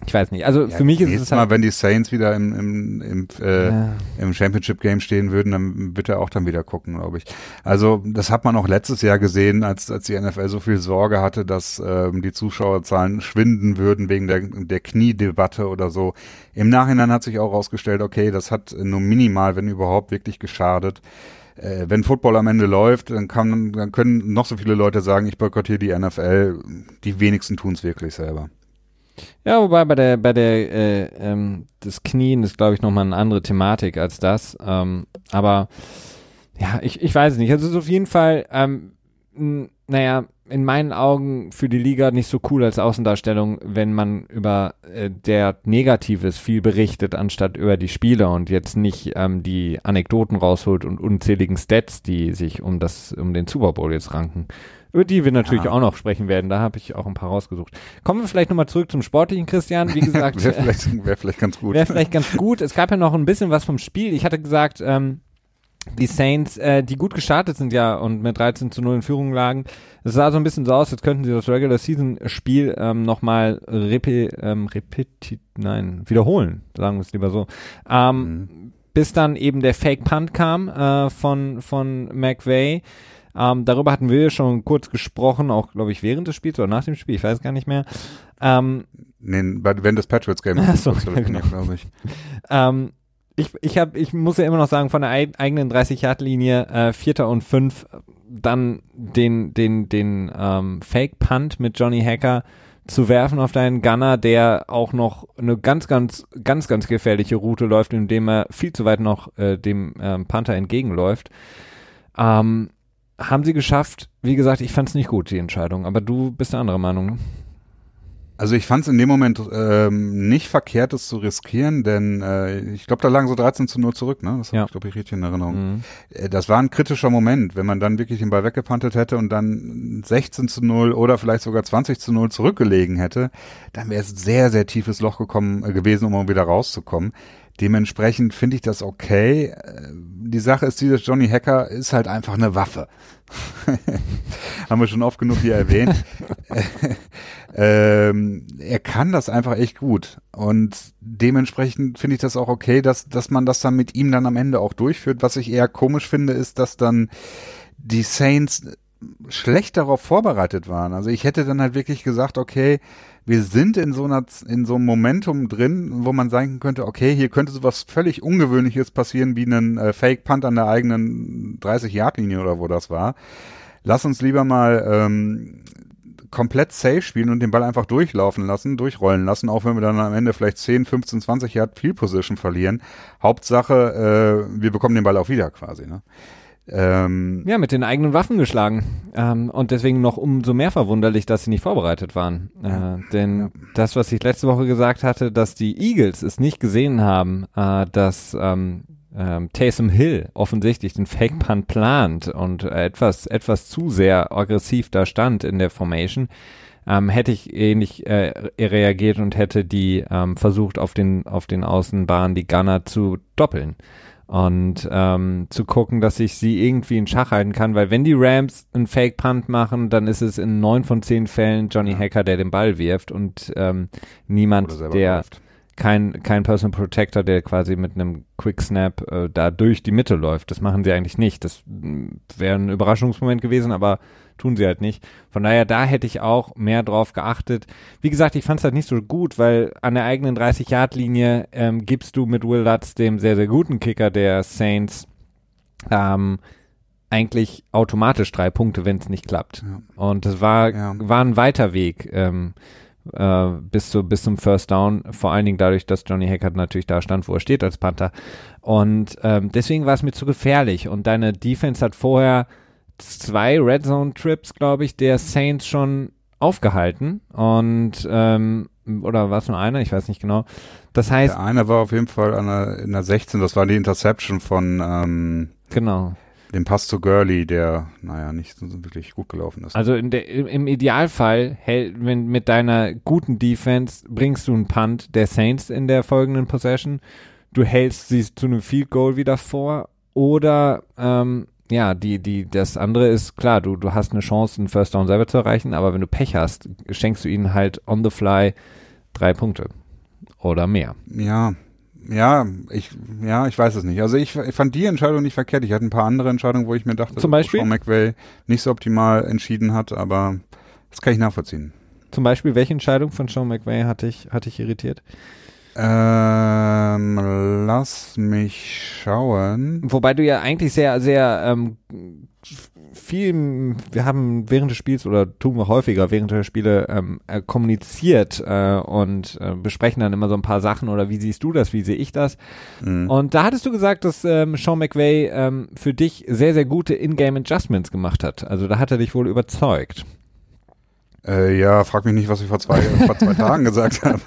ich weiß nicht. Also ja, für mich ist es halt. Mal, wenn die Saints wieder im, im, im, äh, ja. im Championship Game stehen würden, dann wird er auch dann wieder gucken, glaube ich. Also das hat man auch letztes Jahr gesehen, als, als die NFL so viel Sorge hatte, dass ähm, die Zuschauerzahlen schwinden würden wegen der, der Kniedebatte oder so. Im Nachhinein hat sich auch herausgestellt, okay, das hat nur minimal, wenn überhaupt, wirklich geschadet äh, wenn Football am Ende läuft, dann, kann, dann können noch so viele Leute sagen, ich boykottiere die NFL. Die wenigsten tun es wirklich selber. Ja, wobei bei der, bei der, äh, ähm, das Knien ist, glaube ich, nochmal eine andere Thematik als das. Ähm, aber ja, ich, ich weiß nicht. Also es ist auf jeden Fall, ähm, naja, in meinen Augen für die Liga nicht so cool als Außendarstellung, wenn man über äh, der Negatives viel berichtet, anstatt über die Spieler und jetzt nicht ähm, die Anekdoten rausholt und unzähligen Stats, die sich um das, um den Super Bowl jetzt ranken über die wir natürlich ja. auch noch sprechen werden. Da habe ich auch ein paar rausgesucht. Kommen wir vielleicht nochmal zurück zum Sportlichen, Christian. Wie gesagt, wäre vielleicht, wär vielleicht ganz gut. Wäre vielleicht ganz gut. Es gab ja noch ein bisschen was vom Spiel. Ich hatte gesagt, ähm, die Saints, äh, die gut gestartet sind ja und mit 13 zu 0 in Führung lagen. Es sah so ein bisschen so aus, als könnten sie das Regular Season Spiel ähm, nochmal repi ähm, repetit, nein, wiederholen, sagen wir es lieber so. Ähm, mhm. Bis dann eben der Fake Punt kam äh, von, von McVay Ähm, darüber hatten wir schon kurz gesprochen, auch glaube ich während des Spiels oder nach dem Spiel, ich weiß gar nicht mehr. Ähm, nee, wenn das Patriots Game Ach so, ja, genau. glaube ich. ähm, ich, ich, hab, ich muss ja immer noch sagen, von der eigenen 30-Yard-Linie, äh, Vierter und Fünf, dann den, den, den ähm, Fake-Punt mit Johnny Hacker zu werfen auf deinen Gunner, der auch noch eine ganz, ganz, ganz, ganz gefährliche Route läuft, indem er viel zu weit noch äh, dem ähm, Panther entgegenläuft. Ähm, haben sie geschafft. Wie gesagt, ich fand es nicht gut, die Entscheidung, aber du bist der andere Meinung. Ne? Also ich fand es in dem Moment ähm, nicht verkehrt, es zu riskieren, denn äh, ich glaube, da lagen so 13 zu 0 zurück, ne? Das habe ja. ich, glaube ich, richtig in Erinnerung. Mhm. Äh, das war ein kritischer Moment, wenn man dann wirklich den Ball weggepantet hätte und dann 16 zu 0 oder vielleicht sogar 20 zu 0 zurückgelegen hätte, dann wäre es sehr, sehr tiefes Loch gekommen äh, gewesen, um wieder rauszukommen. Dementsprechend finde ich das okay. Äh, die Sache ist, dieses Johnny Hacker ist halt einfach eine Waffe. Haben wir schon oft genug hier erwähnt. ähm, er kann das einfach echt gut. Und dementsprechend finde ich das auch okay, dass, dass man das dann mit ihm dann am Ende auch durchführt. Was ich eher komisch finde, ist, dass dann die Saints schlecht darauf vorbereitet waren. Also ich hätte dann halt wirklich gesagt, okay, wir sind in so einer, in so einem Momentum drin, wo man sagen könnte, okay, hier könnte so was völlig Ungewöhnliches passieren, wie einen äh, Fake-Punt an der eigenen 30-Yard-Linie oder wo das war. Lass uns lieber mal ähm, komplett safe spielen und den Ball einfach durchlaufen lassen, durchrollen lassen, auch wenn wir dann am Ende vielleicht 10, 15, 20 Yard Field Position verlieren. Hauptsache, äh, wir bekommen den Ball auch wieder quasi. Ne? Ähm, ja, mit den eigenen Waffen geschlagen. Ähm, und deswegen noch umso mehr verwunderlich, dass sie nicht vorbereitet waren. Äh, denn ja. das, was ich letzte Woche gesagt hatte, dass die Eagles es nicht gesehen haben, äh, dass ähm, ähm, Taysom Hill offensichtlich den Fake Punt plant und etwas, etwas zu sehr aggressiv da stand in der Formation, ähm, hätte ich ähnlich äh, reagiert und hätte die ähm, versucht, auf den, auf den Außenbahnen die Gunner zu doppeln und ähm, zu gucken, dass ich sie irgendwie in Schach halten kann, weil wenn die Rams einen Fake Punt machen, dann ist es in neun von zehn Fällen Johnny ja. Hacker, der den Ball wirft und ähm, niemand, der läuft. kein kein Personal Protector, der quasi mit einem Quick Snap äh, da durch die Mitte läuft. Das machen sie eigentlich nicht. Das mm, wäre ein Überraschungsmoment gewesen, aber tun sie halt nicht. Von daher, da hätte ich auch mehr drauf geachtet. Wie gesagt, ich fand es halt nicht so gut, weil an der eigenen 30-Yard-Linie ähm, gibst du mit Will Lutz, dem sehr, sehr guten Kicker der Saints, ähm, eigentlich automatisch drei Punkte, wenn es nicht klappt. Ja. Und das war, ja. war ein weiter Weg. Ähm, äh, bis, zu, bis zum First Down, vor allen Dingen dadurch, dass Johnny Hackett natürlich da stand, wo er steht als Panther. Und ähm, deswegen war es mir zu gefährlich. Und deine Defense hat vorher zwei Red Zone Trips, glaube ich, der Saints schon aufgehalten und ähm, oder war es nur einer? Ich weiß nicht genau. Das heißt, der eine war auf jeden Fall an der, in der 16. Das war die Interception von ähm, genau dem Pass zu Gurley, der naja nicht so wirklich gut gelaufen ist. Also der, im Idealfall, wenn mit deiner guten Defense bringst du einen Punt der Saints in der folgenden Possession, du hältst sie zu einem Field Goal wieder vor oder ähm, ja, die, die, das andere ist klar, du, du hast eine Chance, einen First Down selber zu erreichen, aber wenn du Pech hast, schenkst du ihnen halt on the fly drei Punkte oder mehr. Ja, ja, ich, ja, ich weiß es nicht. Also ich, ich, fand die Entscheidung nicht verkehrt. Ich hatte ein paar andere Entscheidungen, wo ich mir dachte, Zum Beispiel? Sean McVay nicht so optimal entschieden hat, aber das kann ich nachvollziehen. Zum Beispiel, welche Entscheidung von Sean McVay hat dich, hat dich irritiert? Ähm, lass mich schauen. Wobei du ja eigentlich sehr, sehr ähm, viel, wir haben während des Spiels oder tun wir häufiger während der Spiele ähm, äh, kommuniziert äh, und äh, besprechen dann immer so ein paar Sachen oder wie siehst du das, wie sehe ich das? Mhm. Und da hattest du gesagt, dass ähm, Sean McVay ähm, für dich sehr, sehr gute In-Game Adjustments gemacht hat. Also da hat er dich wohl überzeugt. Äh, ja, frag mich nicht, was ich vor zwei, vor zwei Tagen gesagt habe.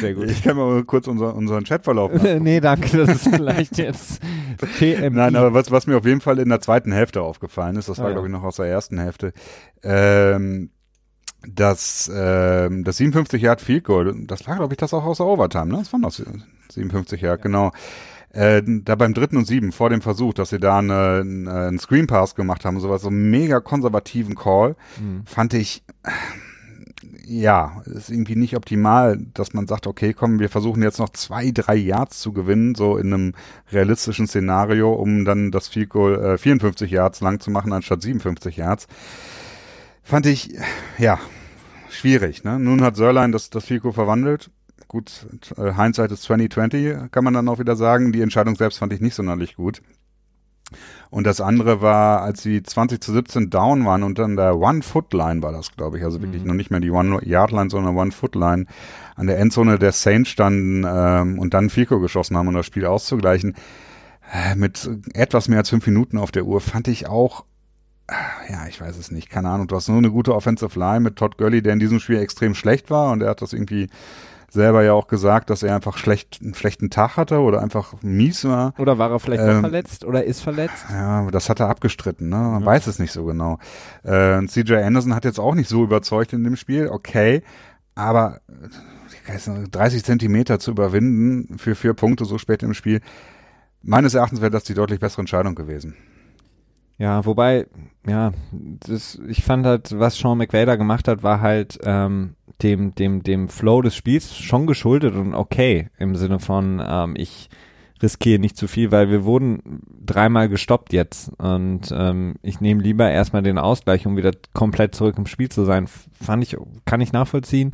Sehr gut. Ich kann mal kurz unser, unseren Chatverlauf machen. nee, danke, das ist vielleicht jetzt TMI. Nein, aber was, was mir auf jeden Fall in der zweiten Hälfte aufgefallen ist, das war, ah, ja. glaube ich, noch aus der ersten Hälfte, ähm, das, ähm, das 57 Yard Field Goal, das war, glaube ich, das auch aus der Overtime, ne? Das waren das 57 Yard, ja. genau. Äh, da beim dritten und sieben vor dem Versuch, dass sie da eine, eine, einen Screen Pass gemacht haben, sowas, so einen mega konservativen Call, mhm. fand ich, ja, ist irgendwie nicht optimal, dass man sagt, okay, komm, wir versuchen jetzt noch zwei, drei Yards zu gewinnen, so in einem realistischen Szenario, um dann das Field Goal äh, 54 Yards lang zu machen, anstatt 57 Yards. Fand ich, ja, schwierig. Ne? Nun hat Sörlein das, das Field Goal verwandelt. Gut, äh, Hindsight ist 2020, kann man dann auch wieder sagen. Die Entscheidung selbst fand ich nicht sonderlich gut. Und das andere war, als sie 20 zu 17 down waren und dann der One-Foot-Line war das, glaube ich. Also wirklich mhm. noch nicht mehr die One-Yard-Line, sondern One-Foot-Line an der Endzone der Saints standen ähm, und dann Fico geschossen haben, um das Spiel auszugleichen. Äh, mit etwas mehr als fünf Minuten auf der Uhr fand ich auch äh, ja, ich weiß es nicht, keine Ahnung. Du hast nur eine gute Offensive Line mit Todd Gurley, der in diesem Spiel extrem schlecht war und er hat das irgendwie selber ja auch gesagt, dass er einfach schlecht, einen schlechten Tag hatte oder einfach mies war. Oder war er vielleicht ähm, verletzt oder ist verletzt? Ja, das hat er abgestritten, ne? Man ja. weiß es nicht so genau. Äh, CJ Anderson hat jetzt auch nicht so überzeugt in dem Spiel, okay, aber 30 Zentimeter zu überwinden für vier Punkte so spät im Spiel, meines Erachtens wäre das die deutlich bessere Entscheidung gewesen. Ja, wobei, ja, das, ich fand halt, was Sean McVay da gemacht hat, war halt ähm, dem, dem, dem Flow des Spiels schon geschuldet und okay, im Sinne von, ähm, ich riskiere nicht zu viel, weil wir wurden dreimal gestoppt jetzt und ähm, ich nehme lieber erstmal den Ausgleich, um wieder komplett zurück im Spiel zu sein. Fand ich, kann ich nachvollziehen.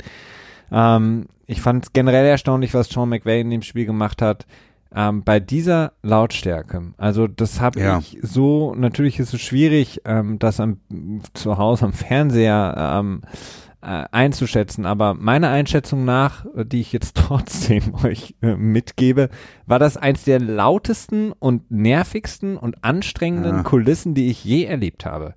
Ähm, ich fand es generell erstaunlich, was Sean McVay in dem Spiel gemacht hat ähm, bei dieser Lautstärke, also das habe ja. ich so, natürlich ist es schwierig, ähm, das am, zu Hause am Fernseher ähm, äh, einzuschätzen, aber meiner Einschätzung nach, die ich jetzt trotzdem euch äh, mitgebe, war das eins der lautesten und nervigsten und anstrengenden ja. Kulissen, die ich je erlebt habe.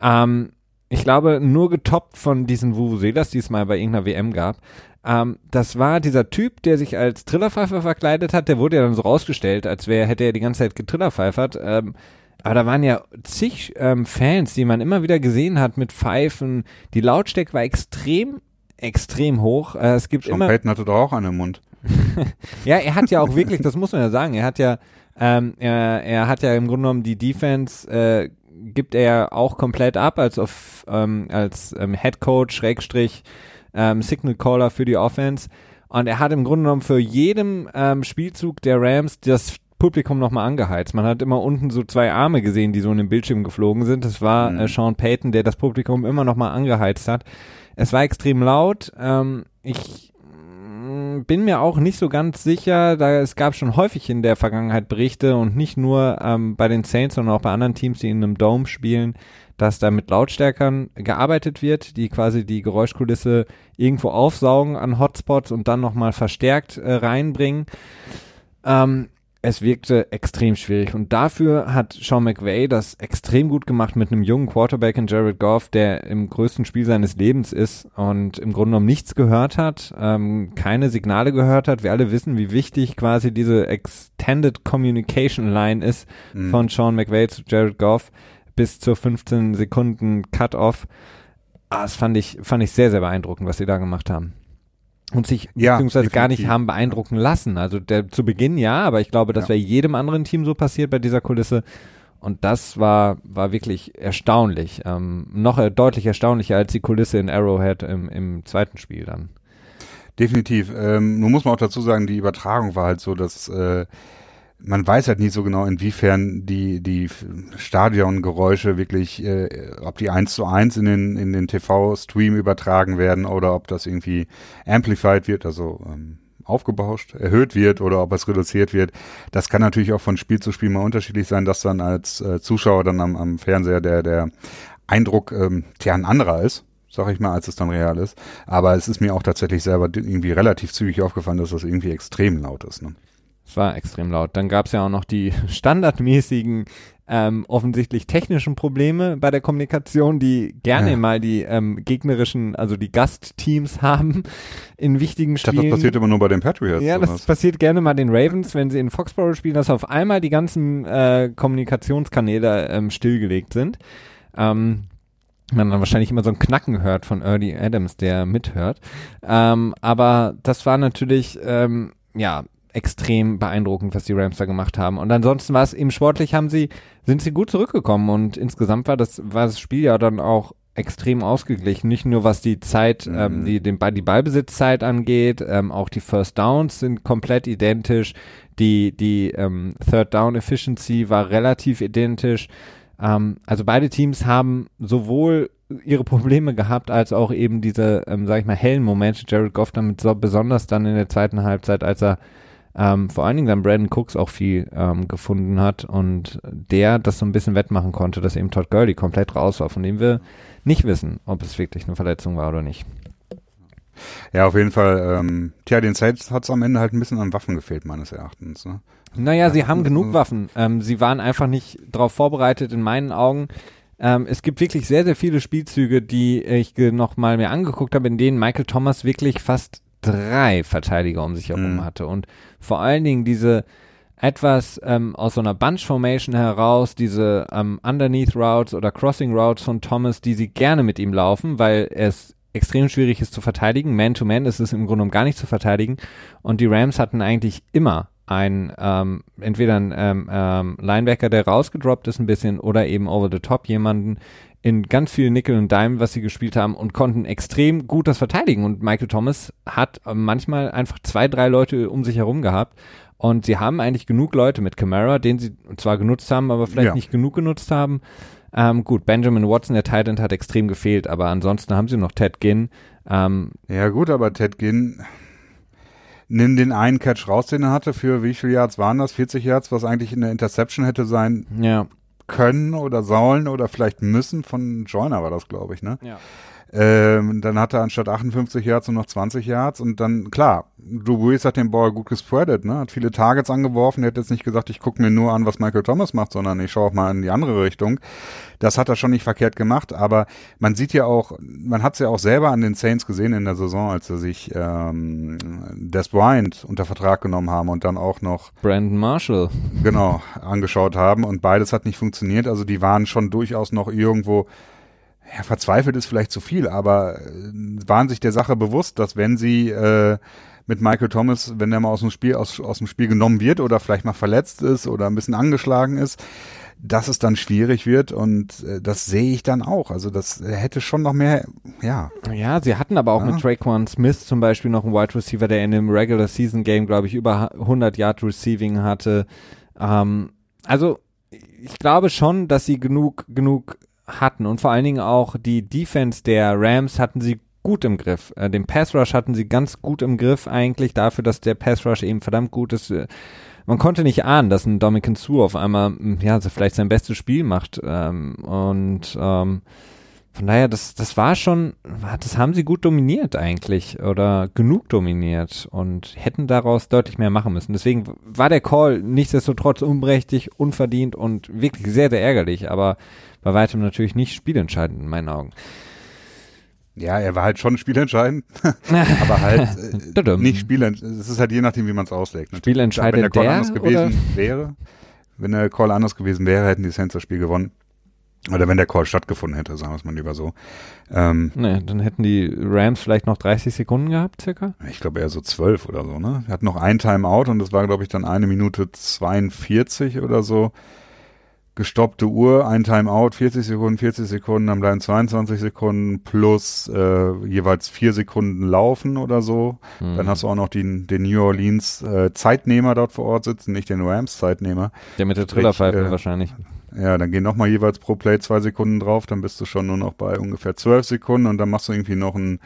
Ähm, ich glaube, nur getoppt von diesen Vuvuzelas, die es mal bei irgendeiner WM gab. Ähm, das war dieser Typ, der sich als Trillerpfeifer verkleidet hat. Der wurde ja dann so rausgestellt, als wäre, hätte er die ganze Zeit getrillerpfeifert. Ähm, aber da waren ja zig ähm, Fans, die man immer wieder gesehen hat mit Pfeifen. Die Lautstärke war extrem, extrem hoch. Äh, es gibt Sean immer. Payton hatte doch auch einen im Mund. ja, er hat ja auch wirklich, das muss man ja sagen, er hat ja, ähm, er, er hat ja im Grunde genommen die Defense, äh, gibt er auch komplett ab als auf, ähm, als ähm, Head Coach Schrägstrich ähm, Signal Caller für die Offense. Und er hat im Grunde genommen für jedem ähm, Spielzug der Rams das Publikum nochmal angeheizt. Man hat immer unten so zwei Arme gesehen, die so in den Bildschirm geflogen sind. Das war mhm. äh, Sean Payton, der das Publikum immer nochmal angeheizt hat. Es war extrem laut. Ähm, ich mm, bin mir auch nicht so ganz sicher, da es gab schon häufig in der Vergangenheit Berichte und nicht nur ähm, bei den Saints, sondern auch bei anderen Teams, die in einem Dome spielen, dass da mit Lautstärkern gearbeitet wird, die quasi die Geräuschkulisse irgendwo aufsaugen an Hotspots und dann nochmal verstärkt äh, reinbringen. Ähm, es wirkte extrem schwierig und dafür hat Sean McVay das extrem gut gemacht mit einem jungen Quarterback in Jared Goff, der im größten Spiel seines Lebens ist und im Grunde genommen nichts gehört hat, ähm, keine Signale gehört hat. Wir alle wissen, wie wichtig quasi diese Extended Communication Line ist mhm. von Sean McVay zu Jared Goff bis zur 15 Sekunden Cut-Off. Ah, das fand ich, fand ich sehr, sehr beeindruckend, was sie da gemacht haben. Und sich ja, beziehungsweise definitiv. gar nicht haben beeindrucken lassen. Also der, zu Beginn ja, aber ich glaube, das ja. wäre jedem anderen Team so passiert bei dieser Kulisse. Und das war, war wirklich erstaunlich. Ähm, noch deutlich erstaunlicher als die Kulisse in Arrowhead im, im zweiten Spiel dann. Definitiv. Ähm, nun muss man auch dazu sagen, die Übertragung war halt so, dass äh, man weiß halt nie so genau, inwiefern die, die Stadiongeräusche wirklich, äh, ob die eins zu eins in den, in den TV-Stream übertragen werden oder ob das irgendwie amplified wird, also ähm, aufgebauscht, erhöht wird oder ob es reduziert wird. Das kann natürlich auch von Spiel zu Spiel mal unterschiedlich sein, dass dann als äh, Zuschauer dann am, am Fernseher der, der Eindruck ähm, ja ein anderer ist sag ich mal, als es dann real ist. Aber es ist mir auch tatsächlich selber irgendwie relativ zügig aufgefallen, dass das irgendwie extrem laut ist. Ne? Es war extrem laut. Dann gab es ja auch noch die standardmäßigen, ähm, offensichtlich technischen Probleme bei der Kommunikation, die gerne ja. mal die ähm, gegnerischen, also die Gastteams haben in wichtigen Spielen. Ich dachte, das passiert immer nur bei den Patriots. Ja, das was? passiert gerne mal den Ravens, wenn sie in Foxborough spielen, dass auf einmal die ganzen äh, Kommunikationskanäle ähm, stillgelegt sind. Ähm, man dann wahrscheinlich immer so ein Knacken hört von Early Adams, der mithört. Ähm, aber das war natürlich, ähm, ja, extrem beeindruckend, was die Rams da gemacht haben. Und ansonsten war es eben sportlich, haben sie, sind sie gut zurückgekommen und insgesamt war das, war das Spiel ja dann auch extrem ausgeglichen. Nicht nur was die Zeit, Mhm. ähm, die, den, die Ballbesitzzeit angeht, ähm, auch die First Downs sind komplett identisch. Die, die ähm, Third Down Efficiency war relativ identisch. Ähm, also beide Teams haben sowohl ihre Probleme gehabt, als auch eben diese, ähm, sag ich mal, hellen Momente. Jared Goff damit so besonders dann in der zweiten Halbzeit, als er ähm, vor allen Dingen dann Brandon Cooks auch viel ähm, gefunden hat und der das so ein bisschen wettmachen konnte, dass eben Todd Gurley komplett raus war, von dem wir nicht wissen, ob es wirklich eine Verletzung war oder nicht. Ja, auf jeden Fall. Ähm, tja, den Saints hat es am Ende halt ein bisschen an Waffen gefehlt, meines Erachtens. Ne? Naja, sie haben genug Waffen. Ähm, sie waren einfach nicht darauf vorbereitet, in meinen Augen. Ähm, es gibt wirklich sehr, sehr viele Spielzüge, die ich ge- noch mal mir angeguckt habe, in denen Michael Thomas wirklich fast drei Verteidiger um sich herum Mhm. hatte. Und vor allen Dingen diese etwas ähm, aus so einer Bunch Formation heraus, diese ähm, Underneath Routes oder Crossing Routes von Thomas, die sie gerne mit ihm laufen, weil es extrem schwierig ist zu verteidigen. Man-to-Man ist es im Grunde genommen gar nicht zu verteidigen. Und die Rams hatten eigentlich immer ein, ähm, entweder ein ähm, ähm, Linebacker, der rausgedroppt ist ein bisschen oder eben over the top jemanden in ganz viel Nickel und Dime, was sie gespielt haben und konnten extrem gut das verteidigen. Und Michael Thomas hat äh, manchmal einfach zwei, drei Leute um sich herum gehabt. Und sie haben eigentlich genug Leute mit Camara, den sie zwar genutzt haben, aber vielleicht Ja. nicht genug genutzt haben. Ähm, gut, Benjamin Watson, der Tight End, hat extrem gefehlt, aber ansonsten haben sie noch Ted Ginn. Ähm, Ja gut, aber Ted Ginn, nimm den einen Catch raus, den er hatte, für wie viele Yards waren das? 40 Yards, was eigentlich eine Interception hätte sein ja, können oder sollen oder vielleicht müssen. Von Joyner war das, glaube ich, ne? ja. Ähm, dann hat er anstatt 58 Yards nur noch 20 Yards und dann, klar, Drew Brees hat den Ball gut gespreadet, ne? hat viele Targets angeworfen, er hat jetzt nicht gesagt, ich gucke mir nur an, was Michael Thomas macht, sondern ich schaue auch mal in die andere Richtung. Das hat er schon nicht verkehrt gemacht, aber man sieht ja auch, man hat es ja auch selber an den Saints gesehen in der Saison, als sie sich ähm, Des Bryant unter Vertrag genommen haben und dann auch noch Brandon Marshall. genau angeschaut haben und beides hat nicht funktioniert. Also die waren schon durchaus noch irgendwo ja, verzweifelt ist vielleicht zu viel, aber äh, waren sich der Sache bewusst, dass wenn sie äh, mit Michael Thomas, wenn der mal aus dem Spiel aus, aus dem Spiel genommen wird oder vielleicht mal verletzt ist oder ein bisschen angeschlagen ist, dass es dann schwierig wird und äh, das sehe ich dann auch. Also das hätte schon noch mehr, ja, Ja, sie hatten aber auch Ja. mit Traquan Smith zum Beispiel noch einen Wide Receiver, der in dem Regular Season Game, glaube ich, über 100 Yard Receiving hatte. Ähm, also ich glaube schon, dass sie genug, genug hatten und vor allen Dingen auch die Defense der Rams hatten sie gut im Griff. Äh, den Pass Rush hatten sie ganz gut im Griff eigentlich dafür, dass der Pass Rush eben verdammt gut ist. Äh, Man konnte nicht ahnen, dass ein Dominican Sue auf einmal, mh, ja, vielleicht sein bestes Spiel macht. Ähm, und ähm, von daher, das, das war schon, das haben sie gut dominiert eigentlich oder genug dominiert und hätten daraus deutlich mehr machen müssen. Deswegen war der Call nichtsdestotrotz unberechtigt, unverdient und wirklich sehr, sehr ärgerlich, aber bei weitem natürlich nicht spielentscheidend in meinen Augen. ja, er war halt schon spielentscheidend, aber halt äh, nicht spielentscheidend. Es ist halt je nachdem, wie man es auslegt. ne? Spielentscheidend wenn der Call der, anders gewesen wäre, wenn der Call anders gewesen wäre, hätten die Saints das Spiel gewonnen. Oder wenn der Call stattgefunden hätte, sagen wir es mal lieber so. Ähm, Ne, dann hätten die Rams vielleicht noch 30 Sekunden gehabt, circa. ich glaube eher so zwölf oder so, ne? Er hat noch ein Timeout und das war, glaube ich, dann eine Minute 42 oder so. Gestoppte Uhr, ein Timeout, 40 Sekunden, 40 Sekunden, dann bleiben 22 Sekunden plus äh, jeweils vier Sekunden laufen oder so. Hm. Dann hast du auch noch den, den New Orleans äh, Zeitnehmer dort vor Ort sitzen, nicht den Rams Zeitnehmer. Der mit der Trillerpfeife äh, wahrscheinlich. Ja, dann gehen nochmal jeweils pro Play zwei Sekunden drauf, dann bist du schon nur noch bei ungefähr zwölf Sekunden und dann machst du irgendwie noch ein,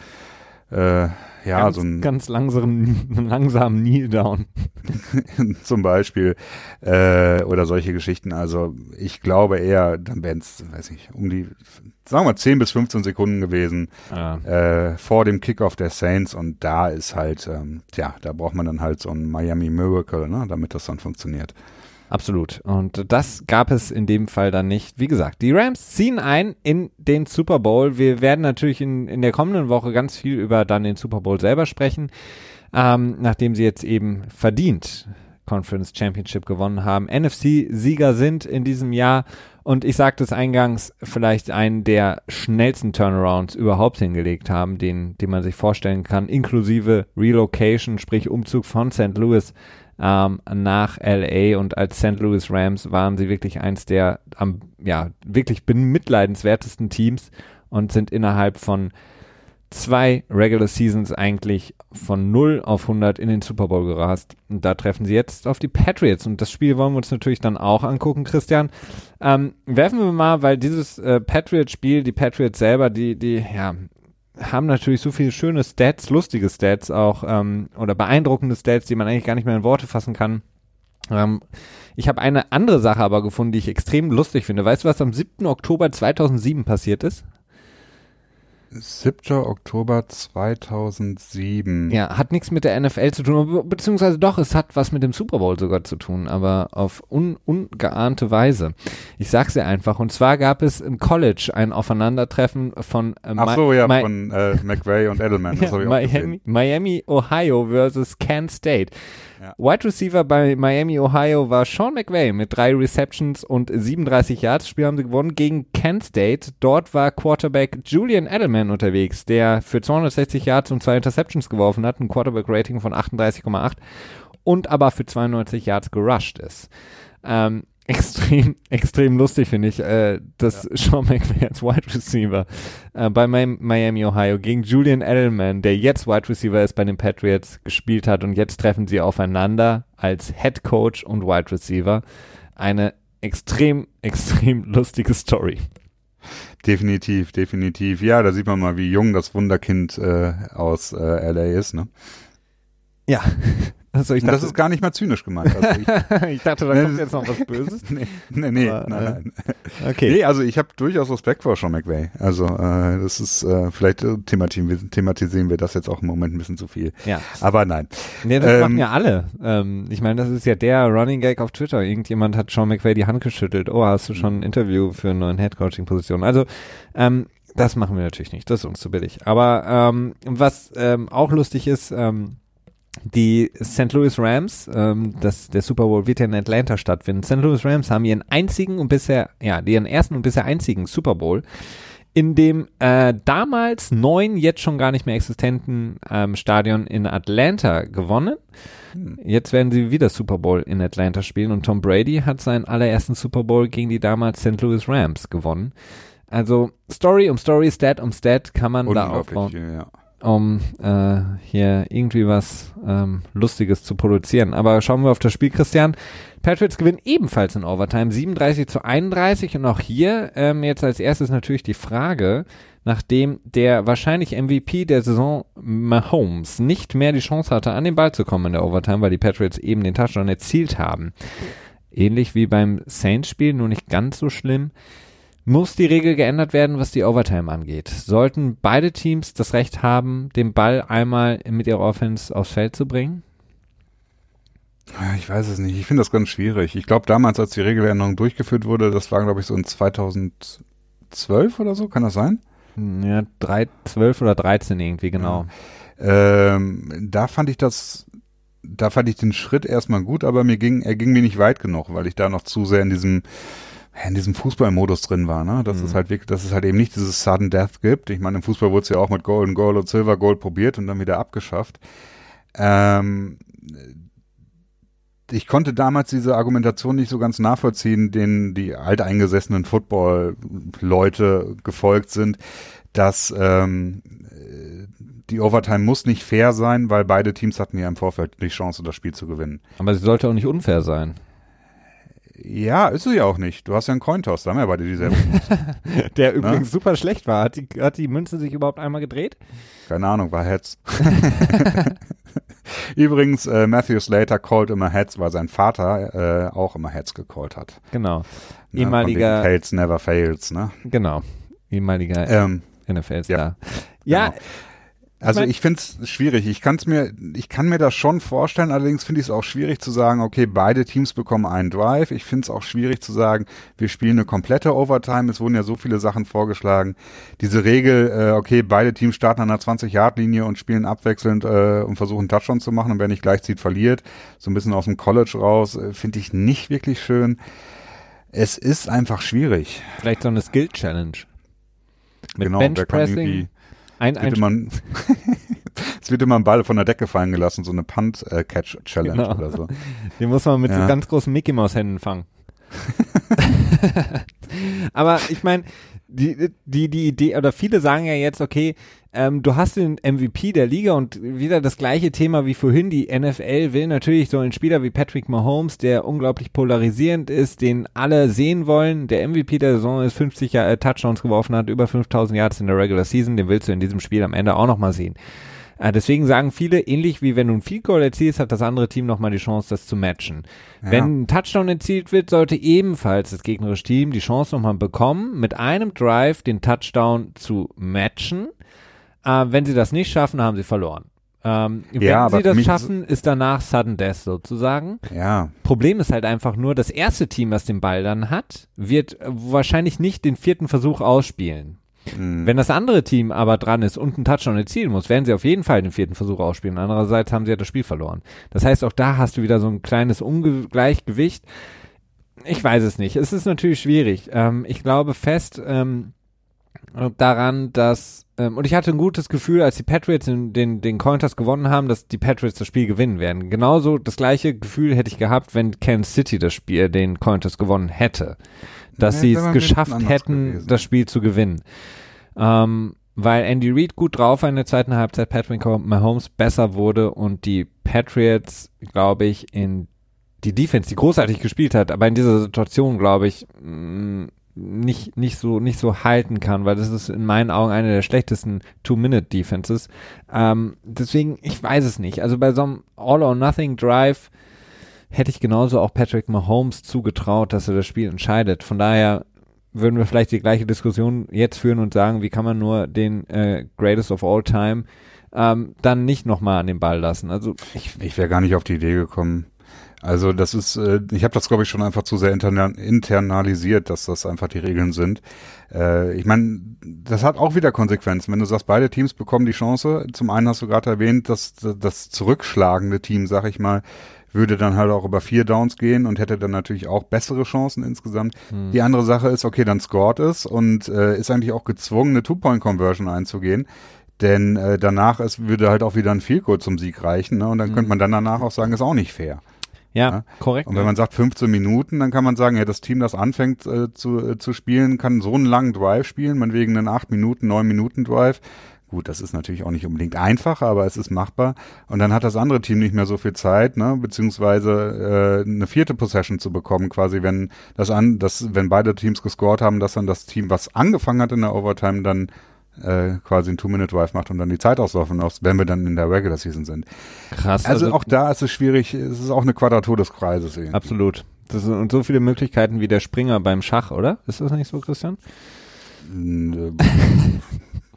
äh, ja, ganz, so ein, ganz langsamen, langsamen Kneel-Down. zum Beispiel, äh, oder solche Geschichten. Also ich glaube eher, dann wären es, weiß ich, um die, sagen wir 10 bis 15 Sekunden gewesen Ja. äh, vor dem Kickoff der Saints und da ist halt, ähm, tja, da braucht man dann halt so ein Miami Miracle, ne, damit das dann funktioniert. Absolut. Und das gab es in dem Fall dann nicht. Wie gesagt, die Rams ziehen ein in den Super Bowl. Wir werden natürlich in, in der kommenden Woche ganz viel über dann den Super Bowl selber sprechen, ähm, nachdem sie jetzt eben verdient Conference Championship gewonnen haben. NFC-Sieger sind in diesem Jahr und ich sagte es eingangs, vielleicht einen der schnellsten Turnarounds überhaupt hingelegt haben, den, den man sich vorstellen kann, inklusive Relocation, sprich Umzug von St. Louis ähm, nach LA und als St. Louis Rams waren sie wirklich eins der am, ja, wirklich bemitleidenswertesten Teams und sind innerhalb von zwei Regular Seasons eigentlich von 0 auf 100 in den Super Bowl gerast. Und da treffen sie jetzt auf die Patriots. Und das Spiel wollen wir uns natürlich dann auch angucken, Christian. Ähm, werfen wir mal, weil dieses äh, Patriots-Spiel, die Patriots selber, die, die, ja, haben natürlich so viele schöne Stats, lustige Stats auch, ähm, oder beeindruckende Stats, die man eigentlich gar nicht mehr in Worte fassen kann. Ähm, ich habe eine andere Sache aber gefunden, die ich extrem lustig finde. Weißt du, was am 7. Oktober 2007 passiert ist? 7. Oktober 2007. Ja, hat nichts mit der NFL zu tun, beziehungsweise doch, es hat was mit dem Super Bowl sogar zu tun, aber auf un ungeahnte Weise. Ich sag's dir einfach. Und zwar gab es im College ein Aufeinandertreffen von äh, Ach so, ja, von äh, McVay und Edelman. ja, Miami, Miami, Ohio versus Kent State. Ja. Wide Receiver bei Miami, Ohio war Sean McVay mit drei Receptions und 37 Yards. Spiel haben sie gewonnen gegen Kent State. Dort war Quarterback Julian Edelman unterwegs, der für 260 Yards und zwei Interceptions geworfen hat, ein Quarterback-Rating von 38,8 und aber für 92 Yards gerusht ist. Ähm, extrem, extrem lustig, finde ich, äh, dass ja. Sean McVay als Wide Receiver äh, bei Miami, Ohio gegen Julian Edelman, der jetzt Wide Receiver ist bei den Patriots, gespielt hat und jetzt treffen sie aufeinander als Head Coach und Wide Receiver. Eine extrem, extrem lustige Story. Definitiv, definitiv. Ja, da sieht man mal, wie jung das Wunderkind äh, aus äh, LA ist, ne? Ja, also ich dachte, das ist gar nicht mal zynisch gemeint. Also ich, ich, dachte, da ne, kommt jetzt noch was Böses. nee, nee, nee Aber, nein, nein. Okay. Nee, also ich habe durchaus Respekt vor Sean McVay. Also äh, das ist, äh, vielleicht thematisieren, thematisieren wir das jetzt auch im Moment ein bisschen zu viel. Ja. Aber nein. Nee, das ähm, machen ja alle. Ähm, ich meine, das ist ja der Running Gag auf Twitter. Irgendjemand hat Sean McVay die Hand geschüttelt. Oh, hast du schon ein Interview für eine neuen Headcoaching-Position? Also, ähm, das machen wir natürlich nicht. Das ist uns zu billig. Aber ähm, was ähm, auch lustig ist, ähm, die St. Louis Rams, ähm, das, der Super Bowl wird ja in Atlanta stattfinden. St. Louis Rams haben ihren einzigen und bisher, ja, ihren ersten und bisher einzigen Super Bowl in dem äh, damals neun, jetzt schon gar nicht mehr existenten ähm, Stadion in Atlanta gewonnen. Jetzt werden sie wieder Super Bowl in Atlanta spielen und Tom Brady hat seinen allerersten Super Bowl gegen die damals St. Louis Rams gewonnen. Also Story um Story, Stat um Stat kann man da aufbauen. Ja um äh, hier irgendwie was ähm, Lustiges zu produzieren. Aber schauen wir auf das Spiel, Christian. Patriots gewinnen ebenfalls in Overtime 37 zu 31 und auch hier ähm, jetzt als erstes natürlich die Frage, nachdem der wahrscheinlich MVP der Saison Mahomes nicht mehr die Chance hatte, an den Ball zu kommen in der Overtime, weil die Patriots eben den Touchdown erzielt haben. Ähnlich wie beim Saints-Spiel, nur nicht ganz so schlimm muss die Regel geändert werden, was die Overtime angeht. Sollten beide Teams das Recht haben, den Ball einmal mit ihrer Offense aufs Feld zu bringen? Ich weiß es nicht. Ich finde das ganz schwierig. Ich glaube, damals, als die Regeländerung durchgeführt wurde, das war, glaube ich, so in 2012 oder so. Kann das sein? Ja, 3, 12 oder 13 irgendwie, genau. Ja. Ähm, da fand ich das, da fand ich den Schritt erstmal gut, aber mir ging, er ging mir nicht weit genug, weil ich da noch zu sehr in diesem in diesem Fußballmodus drin war, ne? Dass mhm. es halt wirklich, dass es halt eben nicht dieses Sudden Death gibt. Ich meine, im Fußball wurde es ja auch mit Golden Goal und Silver Goal probiert und dann wieder abgeschafft. Ähm, ich konnte damals diese Argumentation nicht so ganz nachvollziehen, denen die alteingesessenen Football-Leute gefolgt sind, dass ähm, die Overtime muss nicht fair sein, weil beide Teams hatten ja im Vorfeld die Chance, das Spiel zu gewinnen. Aber sie sollte auch nicht unfair sein. Ja, ist sie ja auch nicht. Du hast ja einen Cointoss, da haben wir beide dieselbe. Der ne? übrigens super schlecht war. Hat die, hat die Münze sich überhaupt einmal gedreht? Keine Ahnung, war Heads. übrigens, äh, Matthew Slater called immer Heads, weil sein Vater äh, auch immer Heads gecallt hat. Genau. Ne, Ehemaliger. Fails never fails, ne? Genau. Ehemaliger ähm, NFL-Star. Ja. ja genau. Also ich finde es schwierig. Ich kann es mir, ich kann mir das schon vorstellen. Allerdings finde ich es auch schwierig zu sagen, okay, beide Teams bekommen einen Drive. Ich finde es auch schwierig zu sagen, wir spielen eine komplette Overtime. Es wurden ja so viele Sachen vorgeschlagen. Diese Regel, äh, okay, beide Teams starten an einer 20-Yard-Linie und spielen abwechselnd äh, und versuchen Touchdown zu machen und wer nicht gleich zieht, verliert. So ein bisschen aus dem College raus, äh, finde ich nicht wirklich schön. Es ist einfach schwierig. Vielleicht so eine Skill-Challenge. Mit genau, Benchpressing ein, ein man, es wird immer ein Ball von der Decke fallen gelassen, so eine Punt-Catch-Challenge genau. oder so. Den muss man mit ja. so ganz großen Mickey-Maus-Händen fangen. Aber ich meine, die, die, die Idee, oder viele sagen ja jetzt, okay, ähm, du hast den MVP der Liga und wieder das gleiche Thema wie vorhin. Die NFL will natürlich so einen Spieler wie Patrick Mahomes, der unglaublich polarisierend ist, den alle sehen wollen. Der MVP der Saison ist 50 äh, Touchdowns geworfen hat, über 5000 Yards in der Regular Season. Den willst du in diesem Spiel am Ende auch nochmal sehen. Äh, deswegen sagen viele, ähnlich wie wenn du ein Field Goal erzielst, hat das andere Team nochmal die Chance, das zu matchen. Ja. Wenn ein Touchdown erzielt wird, sollte ebenfalls das gegnerische Team die Chance nochmal bekommen, mit einem Drive den Touchdown zu matchen. Äh, wenn sie das nicht schaffen, haben sie verloren. Ähm, ja, wenn sie das schaffen, ist danach Sudden Death sozusagen. Ja. Problem ist halt einfach nur, das erste Team, was den Ball dann hat, wird wahrscheinlich nicht den vierten Versuch ausspielen. Mhm. Wenn das andere Team aber dran ist und einen Touchdown erzielen muss, werden sie auf jeden Fall den vierten Versuch ausspielen. Andererseits haben sie ja das Spiel verloren. Das heißt, auch da hast du wieder so ein kleines Ungleichgewicht. Ich weiß es nicht. Es ist natürlich schwierig. Ähm, ich glaube fest ähm, daran, dass ähm, und ich hatte ein gutes Gefühl, als die Patriots den, den, den Cointers gewonnen haben, dass die Patriots das Spiel gewinnen werden. Genauso das gleiche Gefühl hätte ich gehabt, wenn Kansas City das Spiel den Cointers gewonnen hätte dass sie es geschafft hätten, gewesen. das Spiel zu gewinnen. Ähm, weil Andy Reid gut drauf war in der zweiten Halbzeit, Patrick Mahomes besser wurde und die Patriots, glaube ich, in die Defense, die großartig gespielt hat, aber in dieser Situation, glaube ich, mm, nicht, nicht so, nicht so halten kann, weil das ist in meinen Augen eine der schlechtesten Two-Minute-Defenses. Ähm, deswegen, ich weiß es nicht. Also bei so einem All-or-Nothing-Drive hätte ich genauso auch Patrick Mahomes zugetraut, dass er das Spiel entscheidet. Von daher würden wir vielleicht die gleiche Diskussion jetzt führen und sagen, wie kann man nur den äh, Greatest of All Time ähm, dann nicht nochmal an den Ball lassen. Also ich, ich wäre gar nicht auf die Idee gekommen. Also das ist, äh, ich habe das glaube ich schon einfach zu sehr interna internalisiert, dass das einfach die Regeln sind. Äh, ich meine, das hat auch wieder Konsequenzen. Wenn du sagst, beide Teams bekommen die Chance, zum einen hast du gerade erwähnt, dass das zurückschlagende Team, sag ich mal, würde dann halt auch über vier Downs gehen und hätte dann natürlich auch bessere Chancen insgesamt. Hm. Die andere Sache ist, okay, dann scored es und äh, ist eigentlich auch gezwungen, eine Two-Point-Conversion einzugehen. Denn äh, danach es würde halt auch wieder ein Goal zum Sieg reichen. Ne? Und dann hm. könnte man dann danach auch sagen, ist auch nicht fair. Ja, ja, korrekt. Und wenn man sagt 15 Minuten, dann kann man sagen, ja, das Team, das anfängt äh, zu, äh, zu spielen, kann so einen langen Drive spielen, man wegen einen 8 Minuten, 9 Minuten Drive. Gut, das ist natürlich auch nicht unbedingt einfach, aber es ist machbar. Und dann hat das andere Team nicht mehr so viel Zeit, ne, beziehungsweise äh, eine vierte Possession zu bekommen, quasi, wenn das an, das, wenn beide Teams gescored haben, dass dann das Team, was angefangen hat in der Overtime, dann äh, quasi einen Two-Minute-Drive macht und dann die Zeit auslaufen lässt, wenn wir dann in der Regular Season sind. Krass. Also, also auch da ist es schwierig, es ist auch eine Quadratur des Kreises irgendwie. Absolut. Das sind und so viele Möglichkeiten wie der Springer beim Schach, oder? Ist das nicht so, Christian?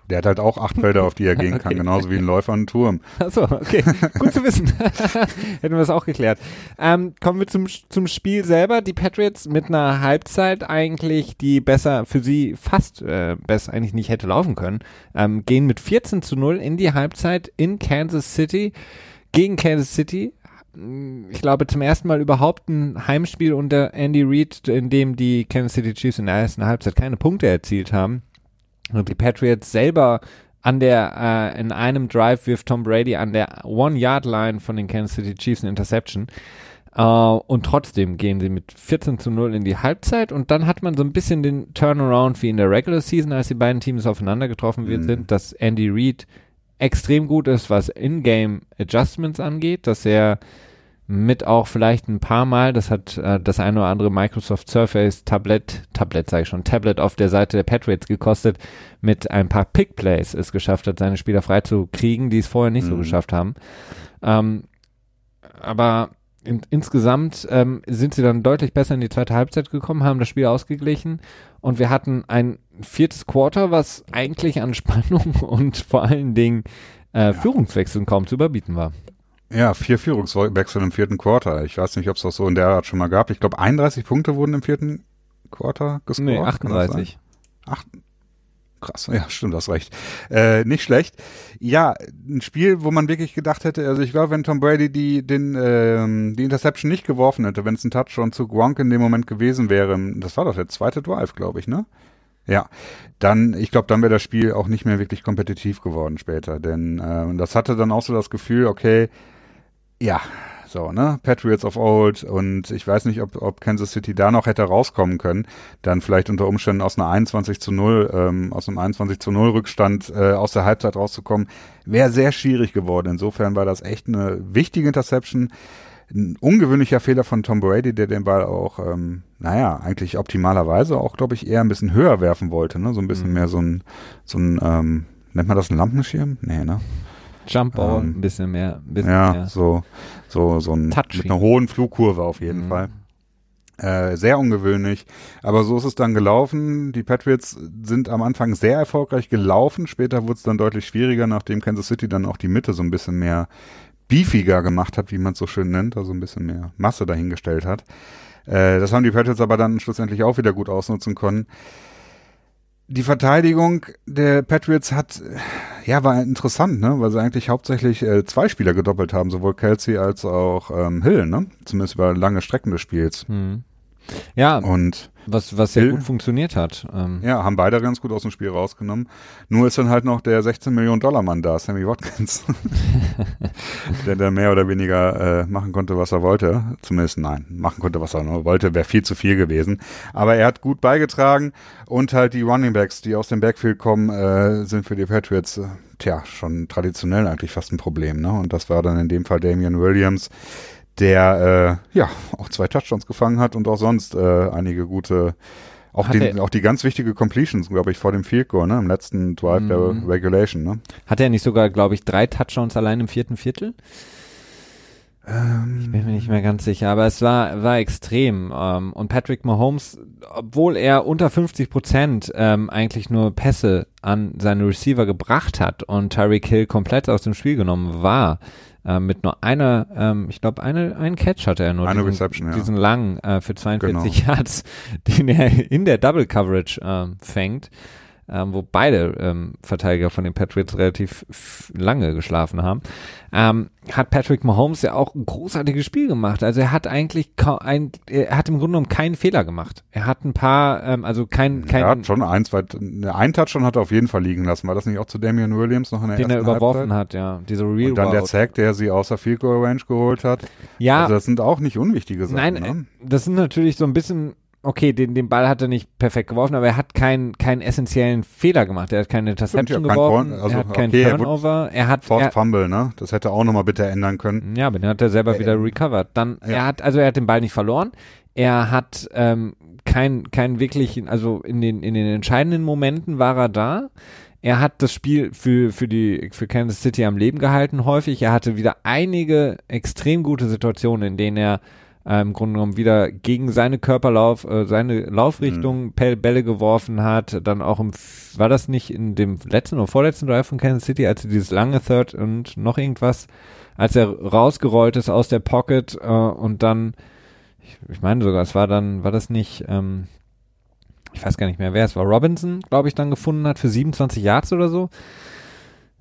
Der hat halt auch acht Felder, auf die er gehen kann, okay. genauso wie ein Läufer an Turm. Achso, okay. Gut zu wissen. Hätten wir das auch geklärt. Ähm, kommen wir zum, zum Spiel selber. Die Patriots mit einer Halbzeit eigentlich, die besser für sie fast äh, besser eigentlich nicht hätte laufen können, ähm, gehen mit 14 zu 0 in die Halbzeit in Kansas City gegen Kansas City ich glaube, zum ersten Mal überhaupt ein Heimspiel unter Andy Reid, in dem die Kansas City Chiefs in der ersten Halbzeit keine Punkte erzielt haben. Und die Patriots selber an der, äh, in einem Drive wirft Tom Brady an der One-Yard-Line von den Kansas City Chiefs eine Interception. Uh, und trotzdem gehen sie mit 14 zu 0 in die Halbzeit und dann hat man so ein bisschen den Turnaround wie in der Regular Season, als die beiden Teams aufeinander getroffen mhm. sind, dass Andy Reid extrem gut ist, was In-Game Adjustments angeht, dass er mit auch vielleicht ein paar Mal, das hat äh, das eine oder andere Microsoft Surface Tablet, Tablet sage ich schon, Tablet auf der Seite der Patriots gekostet, mit ein paar Pick Plays es geschafft hat, seine Spieler frei zu kriegen, die es vorher nicht mhm. so geschafft haben. Ähm, aber in, insgesamt ähm, sind sie dann deutlich besser in die zweite Halbzeit gekommen, haben das Spiel ausgeglichen und wir hatten ein viertes Quarter, was eigentlich an Spannung und vor allen Dingen äh, ja. Führungswechseln kaum zu überbieten war. Ja, vier Führungswechsel im vierten Quarter. Ich weiß nicht, ob es das so in der Art schon mal gab. Ich glaube, 31 Punkte wurden im vierten Quarter gescored. Nee, 38. Acht, krass, ja, stimmt, das recht. Äh, nicht schlecht. Ja, ein Spiel, wo man wirklich gedacht hätte, also ich glaube, wenn Tom Brady die, den, ähm, die Interception nicht geworfen hätte, wenn es ein Touchdown zu Gronk in dem Moment gewesen wäre, das war doch der zweite Drive, glaube ich, ne? Ja, dann, ich glaube, dann wäre das Spiel auch nicht mehr wirklich kompetitiv geworden später, denn äh, das hatte dann auch so das Gefühl, okay, ja, so, ne? Patriots of Old und ich weiß nicht, ob, ob Kansas City da noch hätte rauskommen können, dann vielleicht unter Umständen aus einer 21 zu 0, ähm, aus einem 21 zu 0 Rückstand äh, aus der Halbzeit rauszukommen, wäre sehr schwierig geworden. Insofern war das echt eine wichtige Interception. Ein ungewöhnlicher Fehler von Tom Brady, der den Ball auch, ähm, naja, eigentlich optimalerweise auch, glaube ich, eher ein bisschen höher werfen wollte, ne? So ein bisschen Mhm. mehr so ein, so ein, ähm, nennt man das ein Lampenschirm? Nee, ne? Jump Ball, Ähm, ein bisschen mehr. Ein bisschen Ja, mehr. so, so, so ein, Touchy. mit einer hohen Flugkurve auf jeden Mhm. Fall. Äh, sehr ungewöhnlich, aber so ist es dann gelaufen. Die Patriots sind am Anfang sehr erfolgreich gelaufen, später wurde es dann deutlich schwieriger, nachdem Kansas City dann auch die Mitte so ein bisschen mehr beefiger gemacht hat, wie man es so schön nennt, also ein bisschen mehr Masse dahingestellt hat. Äh, das haben die Patriots aber dann schlussendlich auch wieder gut ausnutzen können. Die Verteidigung der Patriots hat, ja, war interessant, ne, weil sie eigentlich hauptsächlich äh, zwei Spieler gedoppelt haben, sowohl Kelsey als auch ähm, Hill, ne, zumindest über lange Strecken des Spiels. Mhm. Ja, Und was, was sehr Hill- gut funktioniert hat. Ähm, ja, haben beide ganz gut aus dem Spiel rausgenommen. Nur ist dann halt noch der 16 Millionen Dollar Mann da, Sammy Watkins, der da mehr oder weniger äh, machen konnte, was er wollte. Zumindest nein, machen konnte, was er nur wollte, wäre viel zu viel gewesen. Aber er hat gut beigetragen und halt die Running Backs, die aus dem Backfield kommen, äh, sind für die Patriots, äh, tja, schon traditionell eigentlich fast ein Problem. Ne? Und das war dann in dem Fall Damian Williams, der äh, ja auch zwei Touchdowns gefangen hat und auch sonst äh, einige gute auch, den, auch die ganz wichtige Completions, glaube ich, vor dem Field Goal, ne, im letzten Drive Mhm. der Regulation, ne? Hat er nicht sogar, glaube ich, drei Touchdowns allein im vierten Viertel? Ähm, Ich bin mir nicht mehr ganz sicher, aber es war, war extrem. Ähm, und Patrick Mahomes, obwohl er unter 50 Prozent ähm, eigentlich nur Pässe an seine Receiver gebracht hat und Tyreek Hill komplett aus dem Spiel genommen war, mit nur einer, ich glaube, eine, einen Catch hatte er nur. Eine diesen, Reception, ja. Diesen langen äh, für 42 Yards, den er in der Double Coverage fängt. Ähm, wo beide ähm, Verteidiger von den Patriots relativ lange geschlafen haben, ähm, hat Patrick Mahomes ja auch ein großartiges Spiel gemacht. Also er hat eigentlich ein, er hat im Grunde genommen keinen Fehler gemacht. Er hat ein paar, ähm, also kein, kein, er hat schon ein, zwei, ne, einen Touchdown hat er auf jeden Fall liegen lassen. War das nicht auch zu Damian Williams noch in der den er ersten überworfen Halbzeit? hat, ja. Diese Real Und dann der. Zack, der sie außer Field Goal Range geholt hat. Ja, Also das sind auch nicht unwichtige Sachen. nein, ne? das sind natürlich so ein bisschen, okay, den, den Ball hat er nicht perfekt geworfen, aber er hat keinen, keinen essentiellen Fehler gemacht. Er hat keine Interception ja, kein geworfen, also, er hat keinen okay, er Turnover, er hat, Forced er, Fumble, ne? Das hätte auch nochmal bitte ändern können. Ja, aber den hat er selber Äh, wieder recovered. Dann, ja. er hat, also er hat den Ball nicht verloren. Er hat ähm, kein, kein wirklichen, also in den, in den entscheidenden Momenten war er da. Er hat das Spiel für, für die, für Kansas City am Leben gehalten häufig. Er hatte wieder einige extrem gute Situationen, in denen er äh, im Grunde genommen wieder gegen seine Körperlauf, äh, seine Laufrichtung Pel- Bälle geworfen hat. Dann auch im, war das nicht in dem letzten oder vorletzten Drive von Kansas City, als er dieses lange Third und noch irgendwas, als er rausgerollt ist aus der Pocket äh, und dann, ich, ich meine sogar, es war dann, war das nicht, ähm, ich weiß gar nicht mehr, wer es war, Robinson, glaube ich, dann gefunden hat für 27 Yards oder so.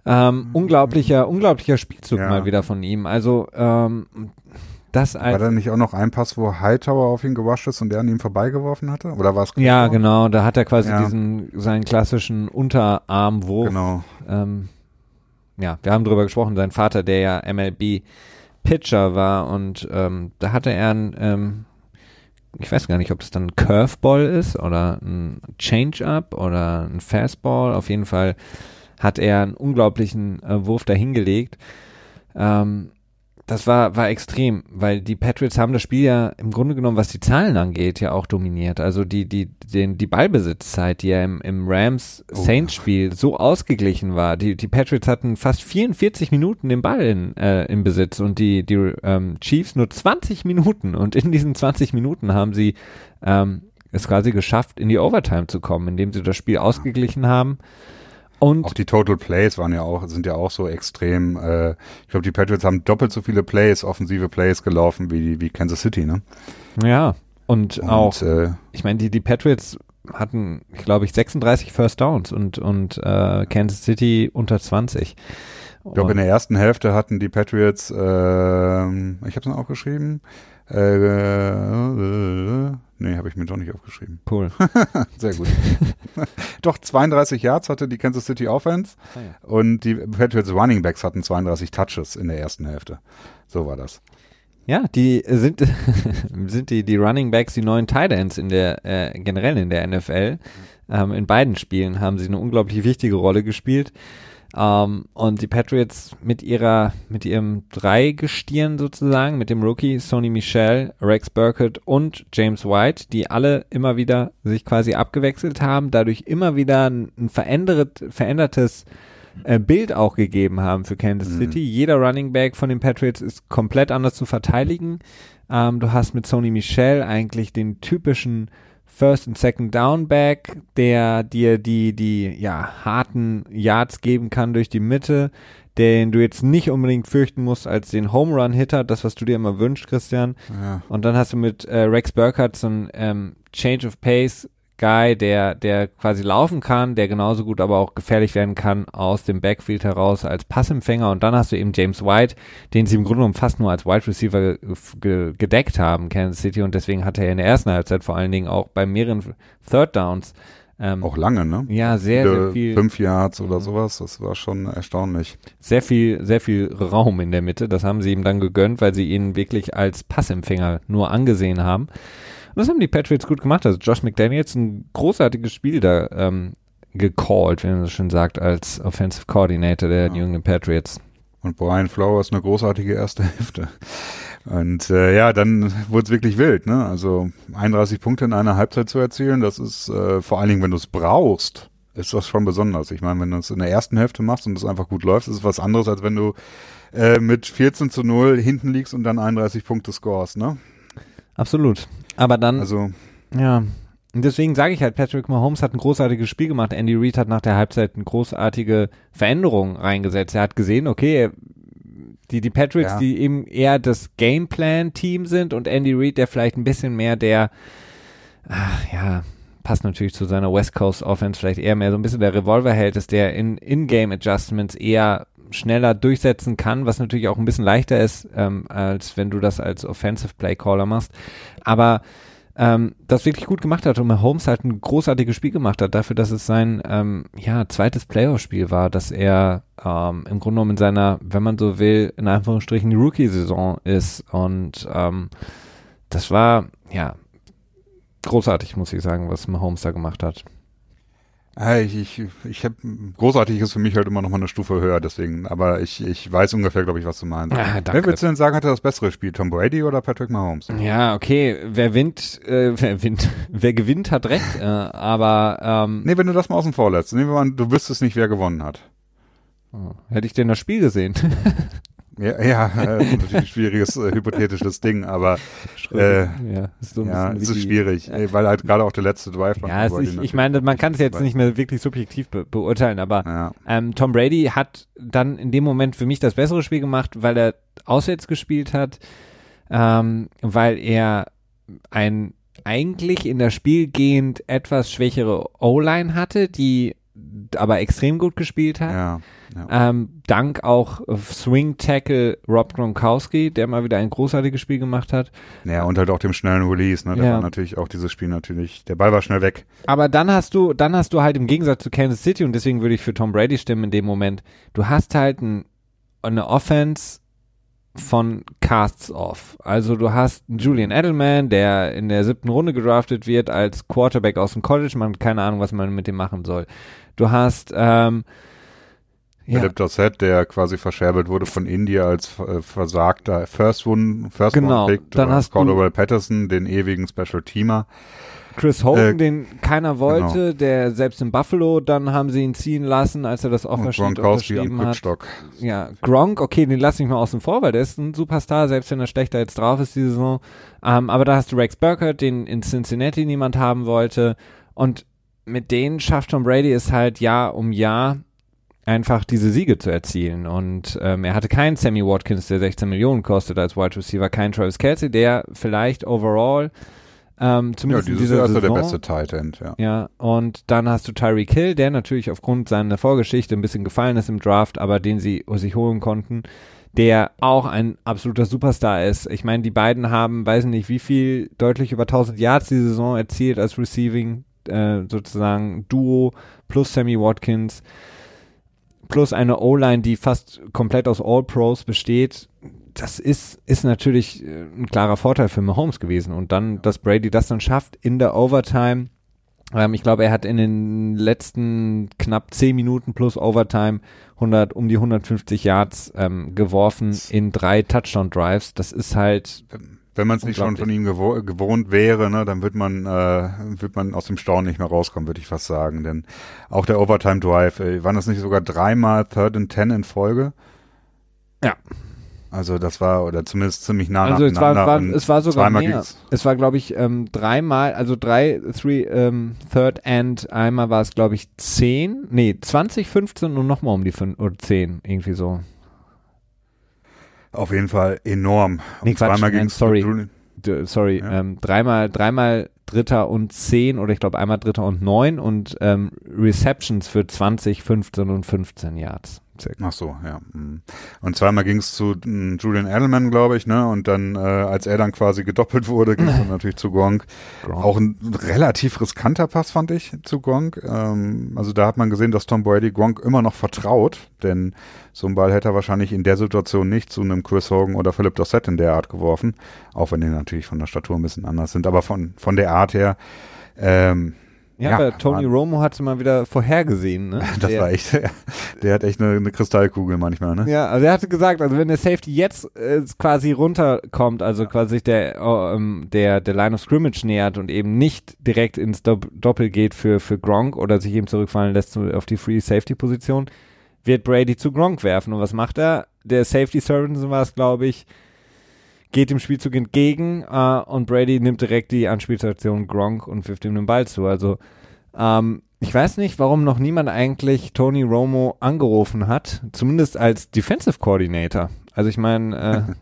Ähm, unglaublicher, unglaublicher Spielzug Ja. mal wieder von ihm. Also ähm, das War als da nicht auch noch ein Pass, wo Hightower auf ihn gewascht ist und der an ihm vorbeigeworfen hatte? Oder war es ja, Claypool? genau, da hat er quasi Ja. diesen seinen klassischen Unterarmwurf. Genau. Ähm, ja, wir haben drüber gesprochen, sein Vater, der ja MLB Pitcher war und ähm, da hatte er ein, ähm, ich weiß gar nicht, ob das dann ein Curveball ist oder ein Change-Up oder ein Fastball. Auf jeden Fall hat er einen unglaublichen äh, Wurf dahingelegt. Ähm, das war, war extrem, weil die Patriots haben das Spiel ja im Grunde genommen, was die Zahlen angeht, ja auch dominiert. Also die, die, den, die Ballbesitzzeit, die ja im, im Rams-Saints-Spiel so ausgeglichen war. Die, die Patriots hatten fast 44 Minuten den Ball in, äh, im Besitz und die, die ähm, Chiefs nur 20 Minuten. Und in diesen 20 Minuten haben sie ähm, es quasi geschafft, in die Overtime zu kommen, indem sie das Spiel ausgeglichen haben. Und Auch die Total Plays waren ja auch, sind ja auch so extrem, äh, ich glaube, die Patriots haben doppelt so viele Plays, offensive Plays gelaufen wie, wie Kansas City, ne? ja, und, Und, auch äh, ich meine, die, die Patriots hatten, glaube ich, 36 First Downs und, und äh, Kansas City unter 20. ich glaube, in der ersten Hälfte hatten die Patriots, ähm, ich habe es noch aufgeschrieben, äh, äh, nee, habe ich mir doch nicht aufgeschrieben. cool. Sehr gut. doch 32 Yards hatte die Kansas City Offense und die Patriots Running Backs hatten 32 Touches in der ersten Hälfte. So war das. Ja, die sind, sind die, die Running Backs, die neuen Tight Ends in der, äh, generell in der NFL. Ähm, in beiden Spielen haben sie eine unglaublich wichtige Rolle gespielt. Ähm, und die Patriots mit ihrer, mit ihrem Dreigestirn sozusagen, mit dem Rookie Sony Michel, Rex Burkett und James White, die alle immer wieder sich quasi abgewechselt haben, dadurch immer wieder ein, ein verändert, verändertes äh, Bild auch gegeben haben für Kansas mhm. City. Jeder Running Back von den Patriots ist komplett anders zu verteidigen. Ähm, du hast mit Sony Michel eigentlich den typischen First und Second Down Back, der dir die, die, ja, harten Yards geben kann durch die Mitte, den du jetzt nicht unbedingt fürchten musst als den Home Run Hitter, das, was du dir immer wünschst, Christian. Ja. Und dann hast du mit äh, Rex Burkhardt so ein ähm, Change of Pace Guy, der, der quasi laufen kann, der genauso gut aber auch gefährlich werden kann aus dem Backfield heraus als Passempfänger. Und dann hast du eben James White, den sie im Grunde genommen fast nur als Wide Receiver ge gedeckt haben, Kansas City. Und deswegen hatte er in der ersten Halbzeit vor allen Dingen auch bei mehreren Third Downs ähm, auch lange, ne? Ja, sehr, Viele sehr viel. Fünf Yards oder mhm. sowas, das war schon erstaunlich. Sehr viel, sehr viel Raum in der Mitte. Das haben sie ihm dann gegönnt, weil sie ihn wirklich als Passempfänger nur angesehen haben. Das haben die Patriots gut gemacht. Also Josh McDaniels ein großartiges Spiel da ähm, gecallt, wie man so schön sagt, als Offensive Coordinator der ja. New England Patriots. Und Brian Flowers eine großartige erste Hälfte. Und äh, ja, dann wurde es wirklich wild, ne? Also 31 Punkte in einer Halbzeit zu erzielen, das ist äh, vor allen Dingen, wenn du es brauchst, ist das schon besonders. Ich meine, wenn du es in der ersten Hälfte machst und es einfach gut läuft, ist es was anderes, als wenn du äh, mit 14 zu 0 hinten liegst und dann 31 Punkte scores, ne? Absolut. Aber dann, also, ja, und deswegen sage ich halt, Patrick Mahomes hat ein großartiges Spiel gemacht. Andy Reid hat nach der Halbzeit eine großartige Veränderung reingesetzt. Er hat gesehen, okay, die, die Patriots, ja. die eben eher das Gameplan-Team sind und Andy Reid, der vielleicht ein bisschen mehr der, ach ja, passt natürlich zu seiner West Coast Offense, vielleicht eher mehr so ein bisschen der Revolverheld ist, der in In-Game Adjustments eher schneller durchsetzen kann, was natürlich auch ein bisschen leichter ist, ähm, als wenn du das als Offensive Play Caller machst. Aber ähm, das wirklich gut gemacht hat und Mahomes halt ein großartiges Spiel gemacht hat, dafür, dass es sein ähm, ja, zweites Playoff-Spiel war, dass er ähm, im Grunde genommen in seiner, wenn man so will, in Anführungsstrichen Rookie-Saison ist. Und ähm, das war ja großartig, muss ich sagen, was Mahomes da gemacht hat. Ich, ich, ich habe großartig ist für mich halt immer noch mal eine Stufe höher, deswegen, aber ich, ich weiß ungefähr, glaube ich, was du meinst. Ah, wer würdest du denn sagen, hatte das bessere Spiel, Tom Brady oder Patrick Mahomes? Ja, okay, wer winnt, äh, wer winnt, wer gewinnt, hat recht, äh, aber ähm, Nee, wenn du das mal außen vor lässt, nehmen wir mal, du wüsstest nicht, wer gewonnen hat. Oh, hätte ich denn das Spiel gesehen? Ja, ja äh, natürlich ein schwieriges äh, hypothetisches Ding, aber äh, ja, ist so ja, es ist schwierig, ey, weil halt gerade auch der letzte Drive. Ja, ist, ich, ich meine, man kann es jetzt nicht mehr wirklich subjektiv be beurteilen, aber ja. ähm, Tom Brady hat dann in dem Moment für mich das bessere Spiel gemacht, weil er auswärts gespielt hat, ähm, weil er ein eigentlich in das Spiel gehend etwas schwächere O-Line hatte, die aber extrem gut gespielt hat. Ja. Ähm, dank auch Swing Tackle Rob Gronkowski, der mal wieder ein großartiges Spiel gemacht hat. Ja, und halt auch dem schnellen Release, ne? Der ja. war natürlich auch dieses Spiel natürlich, der Ball war schnell weg. Aber dann hast du, dann hast du halt im Gegensatz zu Kansas City und deswegen würde ich für Tom Brady stimmen in dem Moment, du hast halt ein, eine Offense von Casts off. Also du hast Julian Edelman, der in der siebten Runde gedraftet wird als Quarterback aus dem College. Man hat keine Ahnung, was man mit dem machen soll. Du hast ähm, ja. Philip Dossett, der quasi verscherbelt wurde von India als äh, versagter First One, First genau. One Pick. Dann hast Cordell Patterson, den ewigen Special Teamer. Chris Hogan, äh, den keiner wollte, genau. der selbst in Buffalo, dann haben sie ihn ziehen lassen, als er das Offersheet unterschrieben hat. Ja, Gronk, okay, den lasse ich mal außen vor, weil der ist ein Superstar, selbst wenn er schlechter jetzt drauf ist die Saison. Ähm, aber da hast du Rex Burkhardt, den in Cincinnati niemand haben wollte. Und mit denen schafft Tom Brady es halt Jahr um Jahr einfach diese Siege zu erzielen. Und ähm, er hatte keinen Sammy Watkins, der 16 Millionen kostet als Wide Receiver, keinen Travis Kelsey, der vielleicht overall ähm, zumindest ja, dieses Jahr ist er der beste Tight End, ja. Ja, und dann hast du Tyreek Hill, der natürlich aufgrund seiner Vorgeschichte ein bisschen gefallen ist im Draft, aber den sie sich holen konnten, der auch ein absoluter Superstar ist. Ich meine, die beiden haben, weiß nicht wie viel, deutlich über 1000 Yards die Saison erzielt als Receiving äh, sozusagen Duo plus Sammy Watkins plus eine O-Line, die fast komplett aus All-Pros besteht. das ist, ist natürlich äh, ein klarer Vorteil für Mahomes gewesen. Und dann, dass Brady das dann schafft in der Overtime. Ähm, ich glaube, er hat in den letzten knapp zehn Minuten plus Overtime 100, um die 150 Yards ähm, geworfen in drei Touchdown-Drives. Das ist halt wenn man es nicht schon von ihm gewo gewohnt wäre, ne, dann wird man, äh, wird man aus dem Staunen nicht mehr rauskommen, würde ich fast sagen. Denn auch der Overtime Drive, äh, waren das nicht sogar dreimal Third and Ten in Folge? Ja. Also das war, oder zumindest ziemlich nah also es war, war es war sogar mehr. Es war, glaube ich, ähm, dreimal, also drei, three, ähm, Third and, einmal war es, glaube ich, zehn, nee, 20, 15 und nochmal um die fünf, oder zehn, irgendwie so. Auf jeden Fall enorm. Nee, Quatsch, zweimal nein, sorry. Sorry, ja. ähm, dreimal, dreimal Dritter und zehn oder ich glaube einmal Dritter und neun und ähm, Receptions für 20, 15 und 15 Yards. Ach so, ja. Mhm. Und zweimal ging es zu mm, Julian Edelman, glaube ich, ne? Und dann, äh, als er dann quasi gedoppelt wurde, ging es dann natürlich zu Gronk. Gronk. Auch ein relativ riskanter Pass, fand ich, zu Gronk. Ähm, also da hat man gesehen, dass Tom Brady Gronk immer noch vertraut, denn so ein Ball hätte er wahrscheinlich in der Situation nicht zu einem Chris Hogan oder Philip Dossett in der Art geworfen. Auch wenn die natürlich von der Statur ein bisschen anders sind. Aber von, von der Art her, ähm, ja, ja, aber Tony Mann. Romo hat es mal wieder vorhergesehen. Ne? Das der, war echt, der hat echt eine, eine, Kristallkugel manchmal. Ne? Ja, also er hatte gesagt, also wenn der Safety jetzt äh, quasi runterkommt, also quasi der, oh, ähm, der, der Line of Scrimmage nähert und eben nicht direkt ins Doppel geht für, für Gronk oder sich eben zurückfallen lässt auf die Free Safety Position, wird Brady zu Gronk werfen. Und was macht er? Der Safety Servant war es, glaube ich, geht dem Spielzug entgegen äh, und Brady nimmt direkt die Anspielstation Gronk und wirft ihm den Ball zu. Also ähm, ich weiß nicht, warum noch niemand eigentlich Tony Romo angerufen hat, zumindest als Defensive Coordinator. Also ich meine, äh,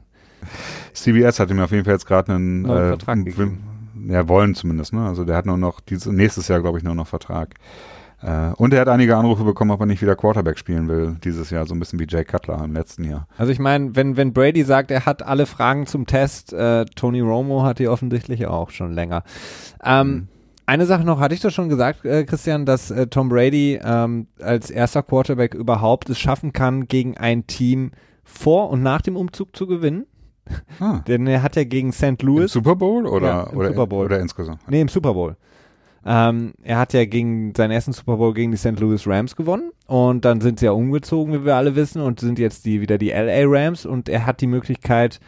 CBS hat ihm auf jeden Fall jetzt gerade einen äh, Vertrag gegeben. Ja, wollen zumindest, ne? Also der hat nur noch dieses nächstes Jahr, glaube ich, nur noch Vertrag. Äh, und er hat einige Anrufe bekommen, ob er nicht wieder Quarterback spielen will dieses Jahr, so ein bisschen wie Jay Cutler im letzten Jahr. Also ich meine, wenn, wenn Brady sagt, er hat alle Fragen zum Test, äh, Tony Romo hat die offensichtlich auch schon länger. Ähm, mhm. Eine Sache noch, hatte ich doch schon gesagt, äh, Christian, dass äh, Tom Brady ähm, als erster Quarterback überhaupt es schaffen kann, gegen ein Team vor und nach dem Umzug zu gewinnen. Ah. Denn er hat ja gegen St. Louis. Im Super Bowl oder, ja, oder, Super Bowl. oder insgesamt? Nee, im Super Bowl. Ähm, er hat ja gegen seinen ersten Super Bowl gegen die St. Louis Rams gewonnen und dann sind sie ja umgezogen, wie wir alle wissen, und sind jetzt die wieder die LA Rams und er hat die Möglichkeit,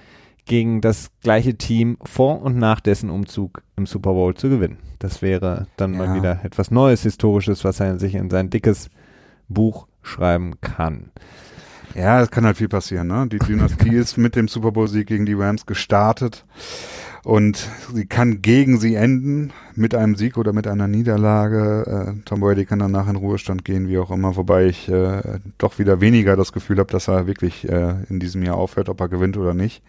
gegen das gleiche Team vor und nach dessen Umzug im Super Bowl zu gewinnen. Das wäre dann ja. mal wieder etwas Neues, Historisches, was er sich in sein dickes Buch schreiben kann. Ja, es kann halt viel passieren. Ne? Die Dynastie ist mit dem Super Bowl-Sieg gegen die Rams gestartet und sie kann gegen sie enden mit einem Sieg oder mit einer Niederlage. Äh, Tom Brady kann danach in Ruhestand gehen, wie auch immer, wobei ich äh, doch wieder weniger das Gefühl habe, dass er wirklich äh, in diesem Jahr aufhört, ob er gewinnt oder nicht.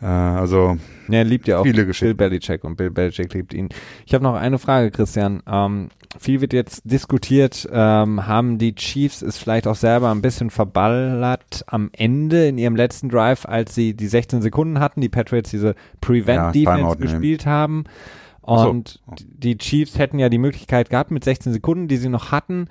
Äh, also ja, er liebt ja auch viele Bill Belichick und Bill Belichick liebt ihn. Ich habe noch eine Frage, Christian. Ähm, viel wird jetzt diskutiert, ähm, haben die Chiefs es vielleicht auch selber ein bisschen verballert am Ende in ihrem letzten Drive, als sie die 16 Sekunden hatten, die Patriots diese Prevent Defense ja, gespielt haben. Und so. die Chiefs hätten ja die Möglichkeit gehabt, mit 16 Sekunden, die sie noch hatten,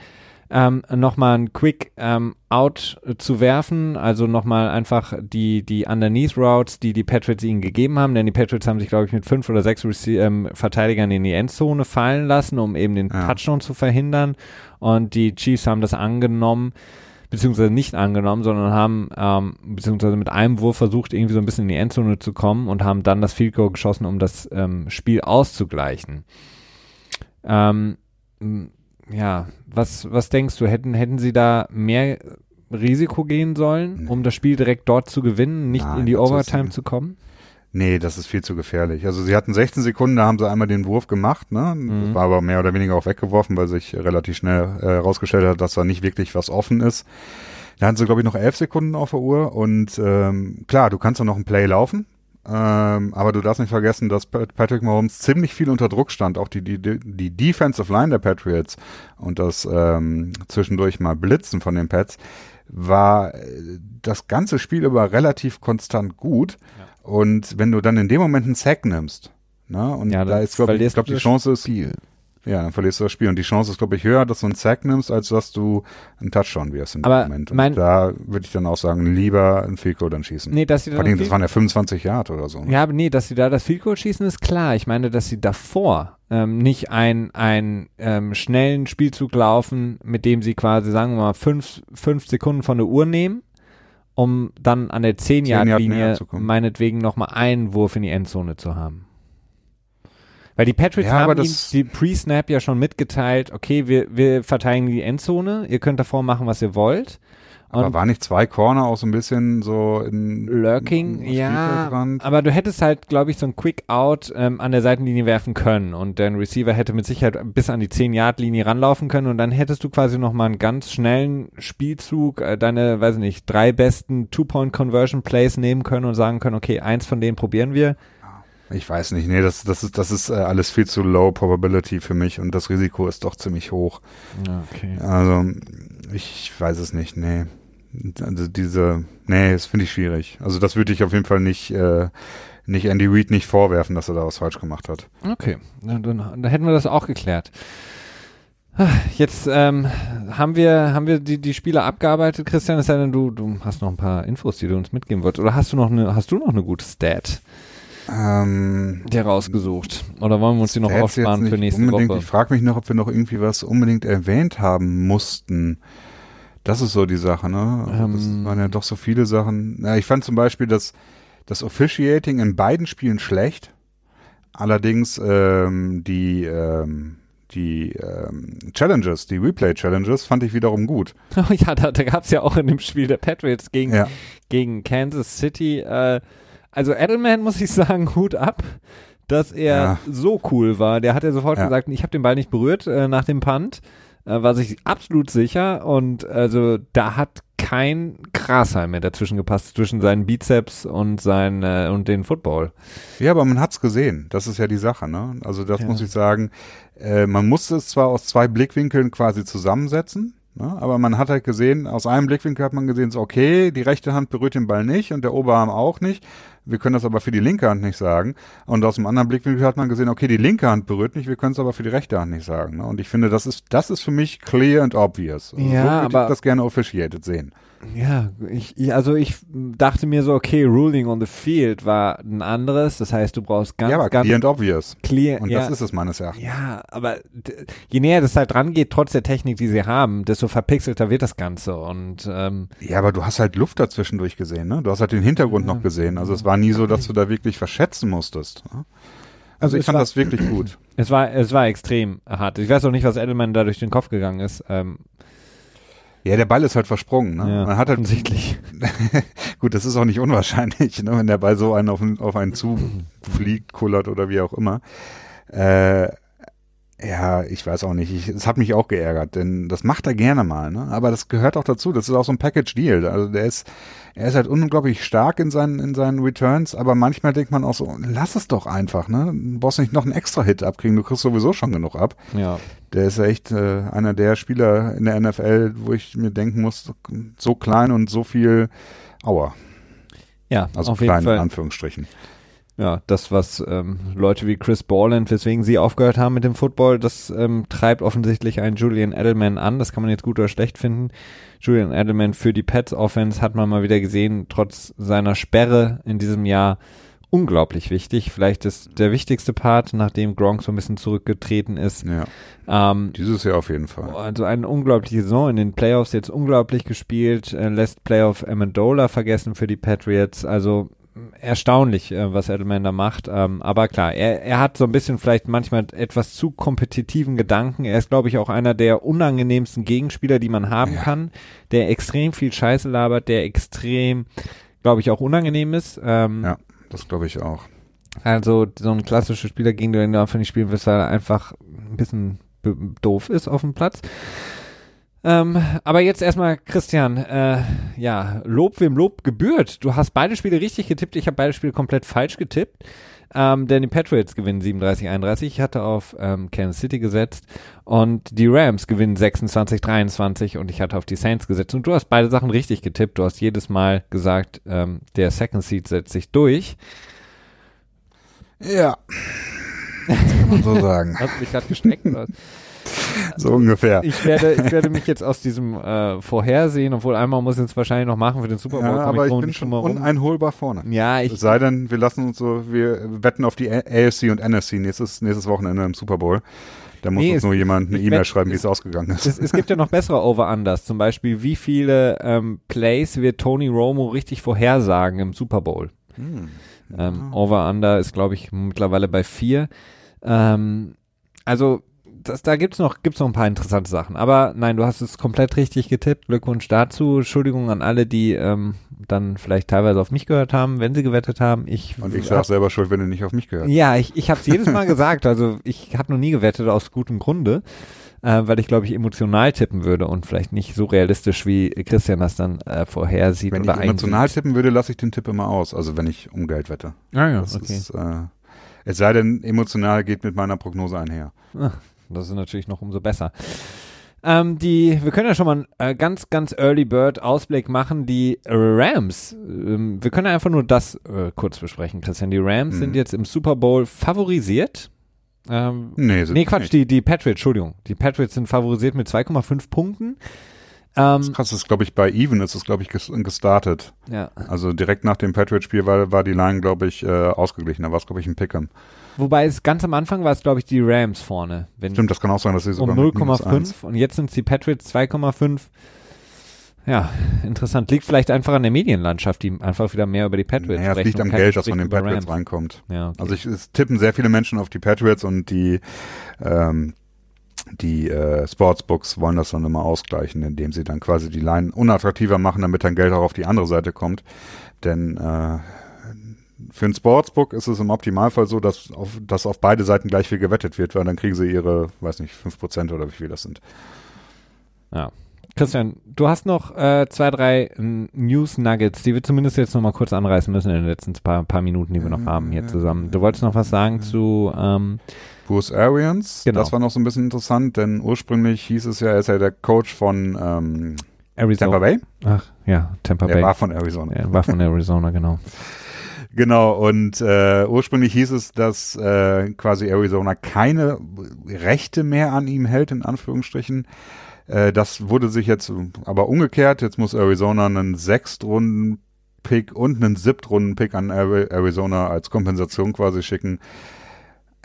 ähm, nochmal ein Quick ähm, Out zu werfen, also nochmal einfach die, die Underneath Routes, die die Patriots ihnen gegeben haben, denn die Patriots haben sich, glaube ich, mit fünf oder sechs Rece ähm, Verteidigern in die Endzone fallen lassen, um eben den ja. Touchdown zu verhindern und die Chiefs haben das angenommen, beziehungsweise nicht angenommen, sondern haben ähm, beziehungsweise mit einem Wurf versucht, irgendwie so ein bisschen in die Endzone zu kommen und haben dann das Field Goal geschossen, um das ähm, Spiel auszugleichen. Ähm, ja, was, was denkst du, hätten, hätten sie da mehr Risiko gehen sollen, um das Spiel direkt dort zu gewinnen, nicht Nein, in die Overtime zu kommen? Nee, das ist viel zu gefährlich. Also sie hatten 16 Sekunden, da haben sie einmal den Wurf gemacht, ne? Mhm. War aber mehr oder weniger auch weggeworfen, weil sich relativ schnell herausgestellt äh, hat, dass da nicht wirklich was offen ist. Da hatten sie, glaube ich, noch 11 Sekunden auf der Uhr und ähm, klar, du kannst doch noch ein Play laufen, ähm, aber du darfst nicht vergessen, dass Patrick Mahomes ziemlich viel unter Druck stand, auch die, die, die Defensive Line der Patriots und das ähm, zwischendurch mal Blitzen von den Pets war äh, das ganze Spiel über relativ konstant gut. Ja. Und wenn du dann in dem Moment einen Sack nimmst, ne, und ja, da ist, glaube ich, glaub, die Chance ist, Spiel. Ja, dann verlierst du das Spiel. Und die Chance ist, glaube ich, höher, dass du einen Sack nimmst, als dass du einen Touchdown wirst im Aber Moment. Und da würde ich dann auch sagen, lieber einen Field Goal dann schießen. Nee, dass sie Vor allem, das waren ja 25 Yard oder so. ne? Ja, aber nee, dass sie da das Field Goal schießen, ist klar. Ich meine, dass sie davor ähm, nicht einen einen ähm, schnellen Spielzug laufen, mit dem sie quasi, sagen wir mal, fünf, fünf Sekunden von der Uhr nehmen, um dann an der 10 Yard 10-Yard-Linie näher zu kommen. meinetwegen nochmal einen Wurf in die Endzone zu haben. Weil die Patriots Ja, aber haben ihm die Pre-Snap ja schon mitgeteilt, okay, wir, wir verteidigen die Endzone, ihr könnt davor machen, was ihr wollt. Aber Und war nicht zwei Corner auch so ein bisschen so in Lurking, ja, aber du hättest halt, glaube ich, so ein Quick-Out ähm, an der Seitenlinie werfen können und dein Receiver hätte mit Sicherheit bis an die 10-Yard-Linie ranlaufen können und dann hättest du quasi nochmal einen ganz schnellen Spielzug, äh, deine, weiß ich nicht, drei besten Two-Point-Conversion-Plays nehmen können und sagen können, okay, eins von denen probieren wir. Ich weiß nicht, nee, das, das ist, das ist äh, alles viel zu low probability für mich und das Risiko ist doch ziemlich hoch. Okay. Also, ich weiß es nicht, nee. Also diese, nee, das finde ich schwierig. Also das würde ich auf jeden Fall nicht, äh, nicht Andy Reid nicht vorwerfen, dass er da was falsch gemacht hat. Okay, dann, dann, hätten wir das auch geklärt. Jetzt ähm, haben wir haben wir die die Spiele abgearbeitet, Christian. Es sei denn, du du hast noch ein paar Infos, die du uns mitgeben wolltest, oder hast du noch eine hast du noch eine gute Stat Ähm, dir rausgesucht? Oder wollen wir uns die noch aufsparen für nächste. Woche? Ich frage mich noch, ob wir noch irgendwie was unbedingt erwähnt haben mussten. Das ist so die Sache, ne? Ähm. das waren ja doch so viele Sachen. Ja, ich fand zum Beispiel das, das Officiating in beiden Spielen schlecht. Allerdings ähm, die, ähm, die ähm, Challenges, die Replay-Challenges fand ich wiederum gut. Oh ja, da, da gab es ja auch in dem Spiel der Patriots gegen Ja. gegen Kansas City. Äh, also Edelman muss ich sagen, Hut ab, dass er Ja. so cool war. Der hat ja sofort Ja. gesagt, ich habe den Ball nicht berührt äh, nach dem Punt. Äh, war sich absolut sicher und also da hat kein Grashalm mehr dazwischen gepasst zwischen seinen Bizeps und sein äh, und den Football. Ja, aber man hat's gesehen. Das ist ja die Sache, ne? Also das Ja. muss ich sagen. Äh, man musste es zwar aus zwei Blickwinkeln quasi zusammensetzen, ne? aber man hat halt gesehen, aus einem Blickwinkel hat man gesehen, so okay, die rechte Hand berührt den Ball nicht und der Oberarm auch nicht. Wir können das aber für die linke Hand nicht sagen. Und aus dem anderen Blickwinkel hat man gesehen, okay, die linke Hand berührt nicht, wir können es aber für die rechte Hand nicht sagen. Ne? Und ich finde, das ist, das ist für mich clear and obvious. Also Ja, so würde aber- ich das gerne officiated sehen. Ja, ich, ich, also ich dachte mir so, okay, Ruling on the Field war ein anderes. Das heißt, du brauchst ganz, ja, aber ganz clear and obvious. clear. Und ja, das ist es meines Erachtens. Ja, aber je näher das halt rangeht, trotz der Technik, die sie haben, desto verpixelter wird das Ganze. Und ähm, Ja, aber du hast halt Luft dazwischendurch gesehen, ne? Du hast halt den Hintergrund noch gesehen. Also es war nie so, dass du da wirklich verschätzen musstest. Ne? Also ich es fand war- das wirklich gut. es war, es war extrem hart. Ich weiß auch nicht, was Edelman da durch den Kopf gegangen ist. Ähm, Ja, der Ball ist halt versprungen. Ne? ja, Man hat halt, offensichtlich. gut, das ist auch nicht unwahrscheinlich, ne? wenn der Ball so einen auf, auf einen zufliegt, kullert oder wie auch immer. Äh, ja, ich weiß auch nicht. Ich, es hat mich auch geärgert, denn das macht er gerne mal. Ne? Aber das gehört auch dazu. Das ist auch so ein Package-Deal. Also der ist, er ist halt unglaublich stark in seinen, in seinen Returns, aber manchmal denkt man auch so, lass es doch einfach. Ne? Du brauchst nicht noch einen extra Hit abkriegen, du kriegst sowieso schon genug ab. Ja. Der ist ja echt äh, einer der Spieler in der NFL, wo ich mir denken muss, so klein und so viel Aua. Ja, Also auf jeden klein in Fall. Anführungsstrichen. Ja, das, was ähm, Leute wie Chris Borland, weswegen sie aufgehört haben mit dem Football, das ähm, treibt offensichtlich einen Julian Edelman an. Das kann man jetzt gut oder schlecht finden. Julian Edelman für die Pets Offense hat man mal wieder gesehen, trotz seiner Sperre in diesem Jahr unglaublich wichtig. Vielleicht ist der wichtigste Part, nachdem Gronk so ein bisschen zurückgetreten ist. Ja, Ähm, dieses Jahr auf jeden Fall. also eine unglaubliche Saison in den Playoffs jetzt unglaublich gespielt, äh, lässt Playoff Amendola vergessen für die Patriots. Also erstaunlich, äh, was Edelman da macht. Ähm, aber klar, er, er hat so ein bisschen vielleicht manchmal etwas zu kompetitiven Gedanken. Er ist, glaube ich, auch einer der unangenehmsten Gegenspieler, die man haben Ja. kann, der extrem viel Scheiße labert, der extrem, glaube ich, auch unangenehm ist. Ähm, Ja. Das glaube ich auch. also so ein klassischer Spieler, gegen den du einfach nicht spielen willst, weil er einfach ein bisschen doof ist auf dem Platz. Ähm, aber jetzt erstmal, Christian, äh, ja, Lob wem Lob gebührt. Du hast beide Spiele richtig getippt, ich habe beide Spiele komplett falsch getippt. Ähm, denn die Patriots gewinnen 37-31. Ich hatte auf ähm, Kansas City gesetzt und die Rams gewinnen 26-23 und ich hatte auf die Saints gesetzt. Und du hast beide Sachen richtig getippt. Du hast jedes Mal gesagt, ähm, der Second Seed setzt sich durch. Ja. man so sagen. Hast du mich gerade gestreckt? So ungefähr. Ich werde, ich werde mich jetzt aus diesem äh, Vorhersehen, obwohl einmal muss ich es wahrscheinlich noch machen für den Super Bowl. Ja, aber ich drum bin schon herum. uneinholbar vorne. Ja, Es ich, sei denn, wir lassen uns so, wir wetten auf die AFC und NFC nächstes, nächstes Wochenende im Super Bowl. Da muss Nee, uns es- nur jemand eine ich E-Mail schreiben, wie es- es ausgegangen ist. es, es gibt ja noch bessere Over-Unders. Zum Beispiel, wie viele ähm, Plays wird Tony Romo richtig vorhersagen im Super Bowl? Hm. Ähm, Over-Under ist, glaube ich, mittlerweile bei vier. Ähm, also, das, da gibt's noch, gibt's noch ein paar interessante Sachen. Aber nein, du hast es komplett richtig getippt. Glückwunsch dazu. Entschuldigung an alle, die ähm, dann vielleicht teilweise auf mich gehört haben, wenn sie gewettet haben. Ich, Und ich hab- sag selber schuld, wenn du nicht auf mich gehört. Ja, ich, ich habe es jedes Mal gesagt. Also ich habe noch nie gewettet aus gutem Grunde, äh, weil ich glaube ich emotional tippen würde und vielleicht nicht so realistisch wie Christian das dann äh, vorhersieht Wenn oder ich emotional einsieht. tippen würde, lasse ich den Tipp immer aus. Also wenn ich um Geld wette. Ah ja, Das okay. ist, äh, es sei denn, emotional geht mit meiner Prognose einher. Das ist natürlich noch umso besser. Ähm, die, wir können ja schon mal einen äh, ganz, ganz Early Bird Ausblick machen. Die Rams, ähm, wir können ja einfach nur das äh, kurz besprechen, Christian. Die Rams Mhm. sind jetzt im Super Bowl favorisiert. Ähm, Nee, sind nee, Quatsch, nicht. die, die Patriots, Entschuldigung. Die Patriots sind favorisiert mit 2,5 Punkten. Ähm, Das krass ist, glaube ich, bei Even ist es, glaube ich, ges- gestartet. ja. Also direkt nach dem Patriot-Spiel war, war die Line, glaube ich, äh, ausgeglichen. Da war es, glaube ich, ein Pick'em. Wobei es ganz am Anfang war es, glaube ich, die Rams vorne. Wenn, Stimmt, das kann auch sein, dass sie um sogar eins- 0,5 und jetzt sind es die Patriots 2,5. Ja, interessant. Liegt vielleicht einfach an der Medienlandschaft, die einfach wieder mehr über die Patriots Naja, es sprechen liegt und am Geld, das von den Patriots Rams. reinkommt. Ja, okay. Also ich, es tippen sehr viele Menschen auf die Patriots und die, ähm, die äh, Sportsbooks wollen das dann immer ausgleichen, indem sie dann quasi die Line unattraktiver machen, damit dann Geld auch auf die andere Seite kommt. Denn äh, für ein Sportsbook ist es im Optimalfall so, dass auf, dass auf beide Seiten gleich viel gewettet wird, weil dann kriegen sie ihre, weiß nicht, 5% oder wie viel das sind. Christian, du hast noch äh, zwei, drei n- News Nuggets, die wir zumindest jetzt noch mal kurz anreißen müssen in den letzten paar, paar Minuten, die wir noch haben hier zusammen. Du wolltest noch was sagen zu ähm, Bruce Arians, Genau. das war noch so ein bisschen interessant, denn ursprünglich hieß es ja, er ist ja der Coach von ähm, Arizona. Tampa Bay. Ach ja, Tampa Er Bay. war von Arizona. Er war von Arizona, genau. Genau, und äh, ursprünglich hieß es, dass äh, quasi Arizona keine Rechte mehr an ihm hält, in Anführungsstrichen. Äh, das wurde sich jetzt aber umgekehrt. Jetzt muss Arizona einen Sechstrunden-Pick und einen Siebtrunden-Pick an Ari- Arizona als Kompensation quasi schicken.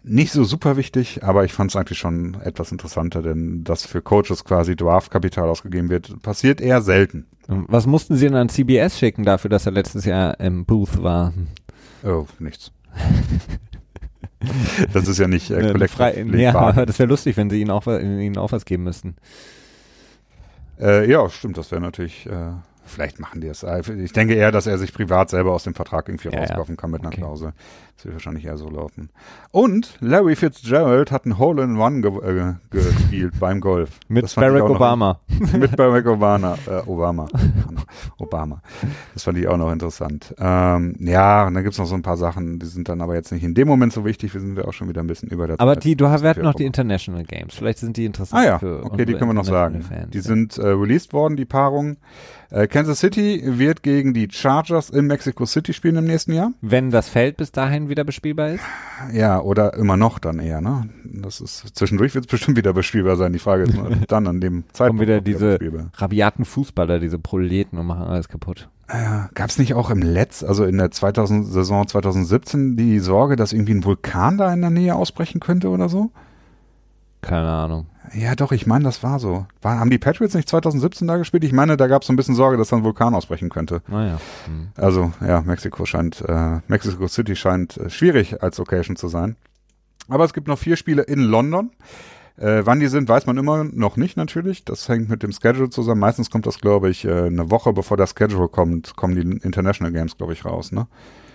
Nicht so super wichtig, aber ich fand es eigentlich schon etwas interessanter, denn dass für Coaches quasi Draftkapital ausgegeben wird, passiert eher selten. Was mussten sie denn an CBS schicken dafür, dass er letztes Jahr im Booth war? Oh, nichts. das ist ja nicht äh, frei, ja, aber das wäre lustig, wenn sie ihnen auch, ihnen auch was geben müssten. Äh, ja, stimmt, das wäre natürlich, äh, vielleicht machen die es. Äh, Ich denke eher, dass er sich privat selber aus dem Vertrag irgendwie Ja, ja. rauskaufen kann mit einer Okay. Klausel. Das wird wahrscheinlich eher so laufen. Und Larry Fitzgerald hat ein Hole in One ge äh, gespielt beim Golf. Mit Barack Obama. mit Barack Obama. Äh, Obama. Obama. Das fand ich auch noch interessant. Ähm, ja, und dann gibt's noch so ein paar Sachen, die sind dann aber jetzt nicht in dem Moment so wichtig. Wir sind ja auch schon wieder ein bisschen über der Aber Zeit. die, du hast, noch die International Games. Vielleicht sind die interessant Ah ja, für okay, die können wir noch sagen. Fans. Die sind äh, released worden, die Paarung. Äh, Kansas City wird gegen die Chargers in Mexico City spielen im nächsten Jahr. Wenn das Feld bis dahin wieder bespielbar ist? Ja, oder immer noch dann eher, ne? Das ist zwischendurch wird es bestimmt wieder bespielbar sein. Die Frage ist nur dann an dem Kommen Zeitpunkt. wieder ob diese bespielbar. rabiaten Fußballer, diese Proleten und machen alles kaputt. Äh, Gab es nicht auch im Letz, also in der 2000, Saison 2017, die Sorge, dass irgendwie ein Vulkan da in der Nähe ausbrechen könnte oder so? Keine Ahnung. Ja, doch, ich meine, das war so. War, haben die Patriots nicht 2017 da gespielt? Ich meine, da gab es so ein bisschen Sorge, dass da ein Vulkan ausbrechen könnte. Naja. Hm. Also ja, Mexiko scheint, äh, Mexico City scheint äh, schwierig als Location zu sein. Aber es gibt noch vier Spiele in London. Äh, wann die sind, weiß man immer noch nicht natürlich. Das hängt mit dem Schedule zusammen. Meistens kommt das, glaube ich, äh, eine Woche bevor das Schedule kommt, kommen die International Games, glaube ich, raus. Ne?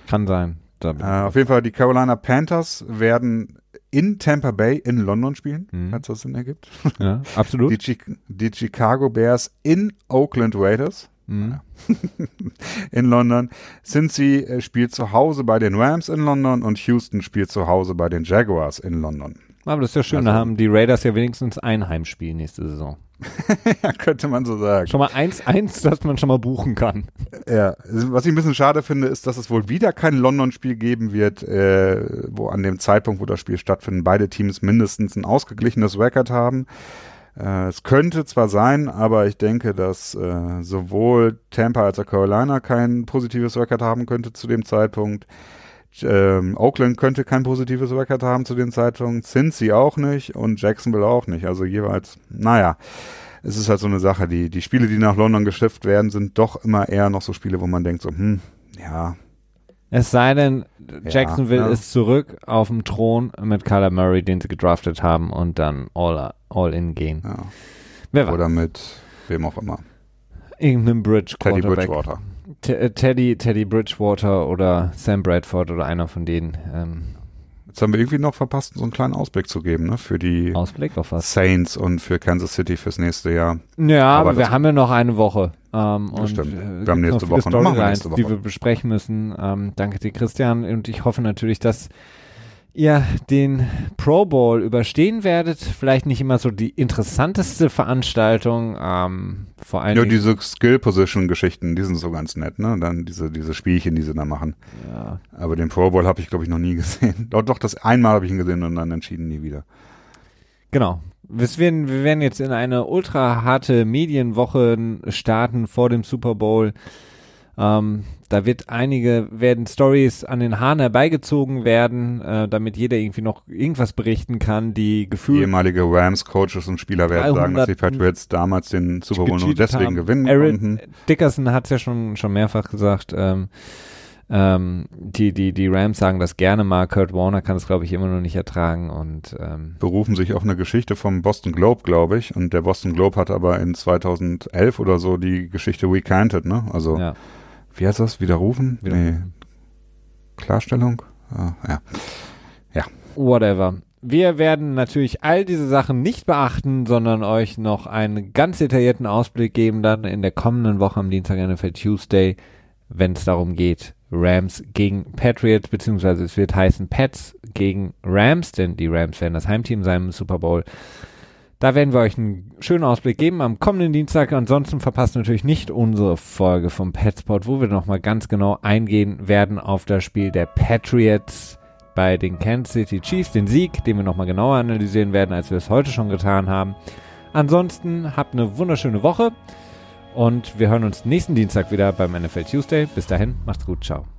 Kann sein. Äh, auf jeden Fall, die Carolina Panthers werden in Tampa Bay in London spielen, Mhm. falls das Sinn ergibt. ja, absolut. Die, Chi die Chicago Bears in Oakland Raiders. Mhm. in London. Cincy äh, spielt zu Hause bei den Rams in London und Houston spielt zu Hause bei den Jaguars in London. Aber das ist ja schön, Also- da haben die Raiders ja wenigstens ein Heimspiel nächste Saison. ja, könnte man so sagen. Schon mal 1-1, das man schon mal buchen kann. Ja, was ich ein bisschen schade finde, ist, dass es wohl wieder kein London-Spiel geben wird, äh, wo an dem Zeitpunkt, wo das Spiel stattfindet, beide Teams mindestens ein ausgeglichenes Record haben. Äh, es könnte zwar sein, aber ich denke, dass äh, sowohl Tampa als auch Carolina kein positives Record haben könnte zu dem Zeitpunkt. Ähm, Oakland könnte kein positives Record haben zu dem Zeitpunkt, Cincy auch nicht und Jacksonville auch nicht. Also jeweils, naja, es ist halt so eine Sache. Die, die Spiele, die nach London geschifft werden, sind doch immer eher noch so Spiele, wo man denkt so, hm, ja. Es sei denn, Jacksonville ja, ja. ist zurück auf dem Thron mit Kyler Murray, den sie gedraftet haben und dann all, all in gehen. Ja. Wer Oder mit wem auch immer. Irgendeinem Bridge Teddy Bridgewater. Äh, Teddy, Teddy Bridgewater oder Sam Bradford oder einer von denen. Ähm. Jetzt haben wir irgendwie noch verpasst, so einen kleinen Ausblick zu geben, ne? Für die? Saints und für Kansas City fürs nächste Jahr. Ja, aber, wir haben ja noch eine Woche. Ähm, und stimmt. Äh, wir haben nächste Woche noch wir nächste Woche. die wir besprechen müssen. Ähm, danke dir, Christian. Und ich hoffe natürlich, dass ihr den Pro Bowl überstehen werdet. Vielleicht nicht immer so die interessanteste Veranstaltung, ähm, vor allem. Ja, diese Skill-Position-Geschichten, die sind so ganz nett, ne? Dann diese, diese Spielchen, die sie da machen. Ja. Aber den Pro Bowl habe ich, glaube ich, noch nie gesehen. Doch, doch, das einmal habe ich ihn gesehen und dann entschieden nie wieder. Genau. Wir werden, wir werden jetzt in eine ultra harte Medienwoche starten vor dem Super Bowl. Ähm, da wird einige, werden Stories an den Haaren herbeigezogen werden, äh, damit jeder irgendwie noch irgendwas berichten kann, die Gefühle. Ehemalige Rams-Coaches und Spieler werden sagen, dass die Patriots damals den Super Bowl nur deswegen haben. gewinnen Aaron konnten. Dickerson hat es ja schon, schon mehrfach gesagt, ähm, ähm, die, die, die Rams sagen das gerne mal. Kurt Warner kann es, glaube ich, immer noch nicht ertragen und ähm, berufen sich auf eine Geschichte vom Boston Globe, glaube ich. Und der Boston Globe hat aber in 2011 oder so die Geschichte recanted, ne? Also ja wie heißt das? Widerrufen? Widerrufen. Nee. Klarstellung? Ah, ja. Ja. Whatever. Wir werden natürlich all diese Sachen nicht beachten, sondern euch noch einen ganz detaillierten Ausblick geben dann in der kommenden Woche am Dienstag NFL Tuesday, wenn es darum geht, Rams gegen Patriots, beziehungsweise es wird heißen Pets gegen Rams, denn die Rams werden das Heimteam sein im Super Bowl. Da werden wir euch einen schönen Ausblick geben am kommenden Dienstag. Ansonsten verpasst natürlich nicht unsere Folge vom Petspot, wo wir nochmal ganz genau eingehen werden auf das Spiel der Patriots bei den Kansas City Chiefs, den Sieg, den wir nochmal genauer analysieren werden, als wir es heute schon getan haben. Ansonsten habt eine wunderschöne Woche und wir hören uns nächsten Dienstag wieder beim NFL Tuesday. Bis dahin, macht's gut, ciao.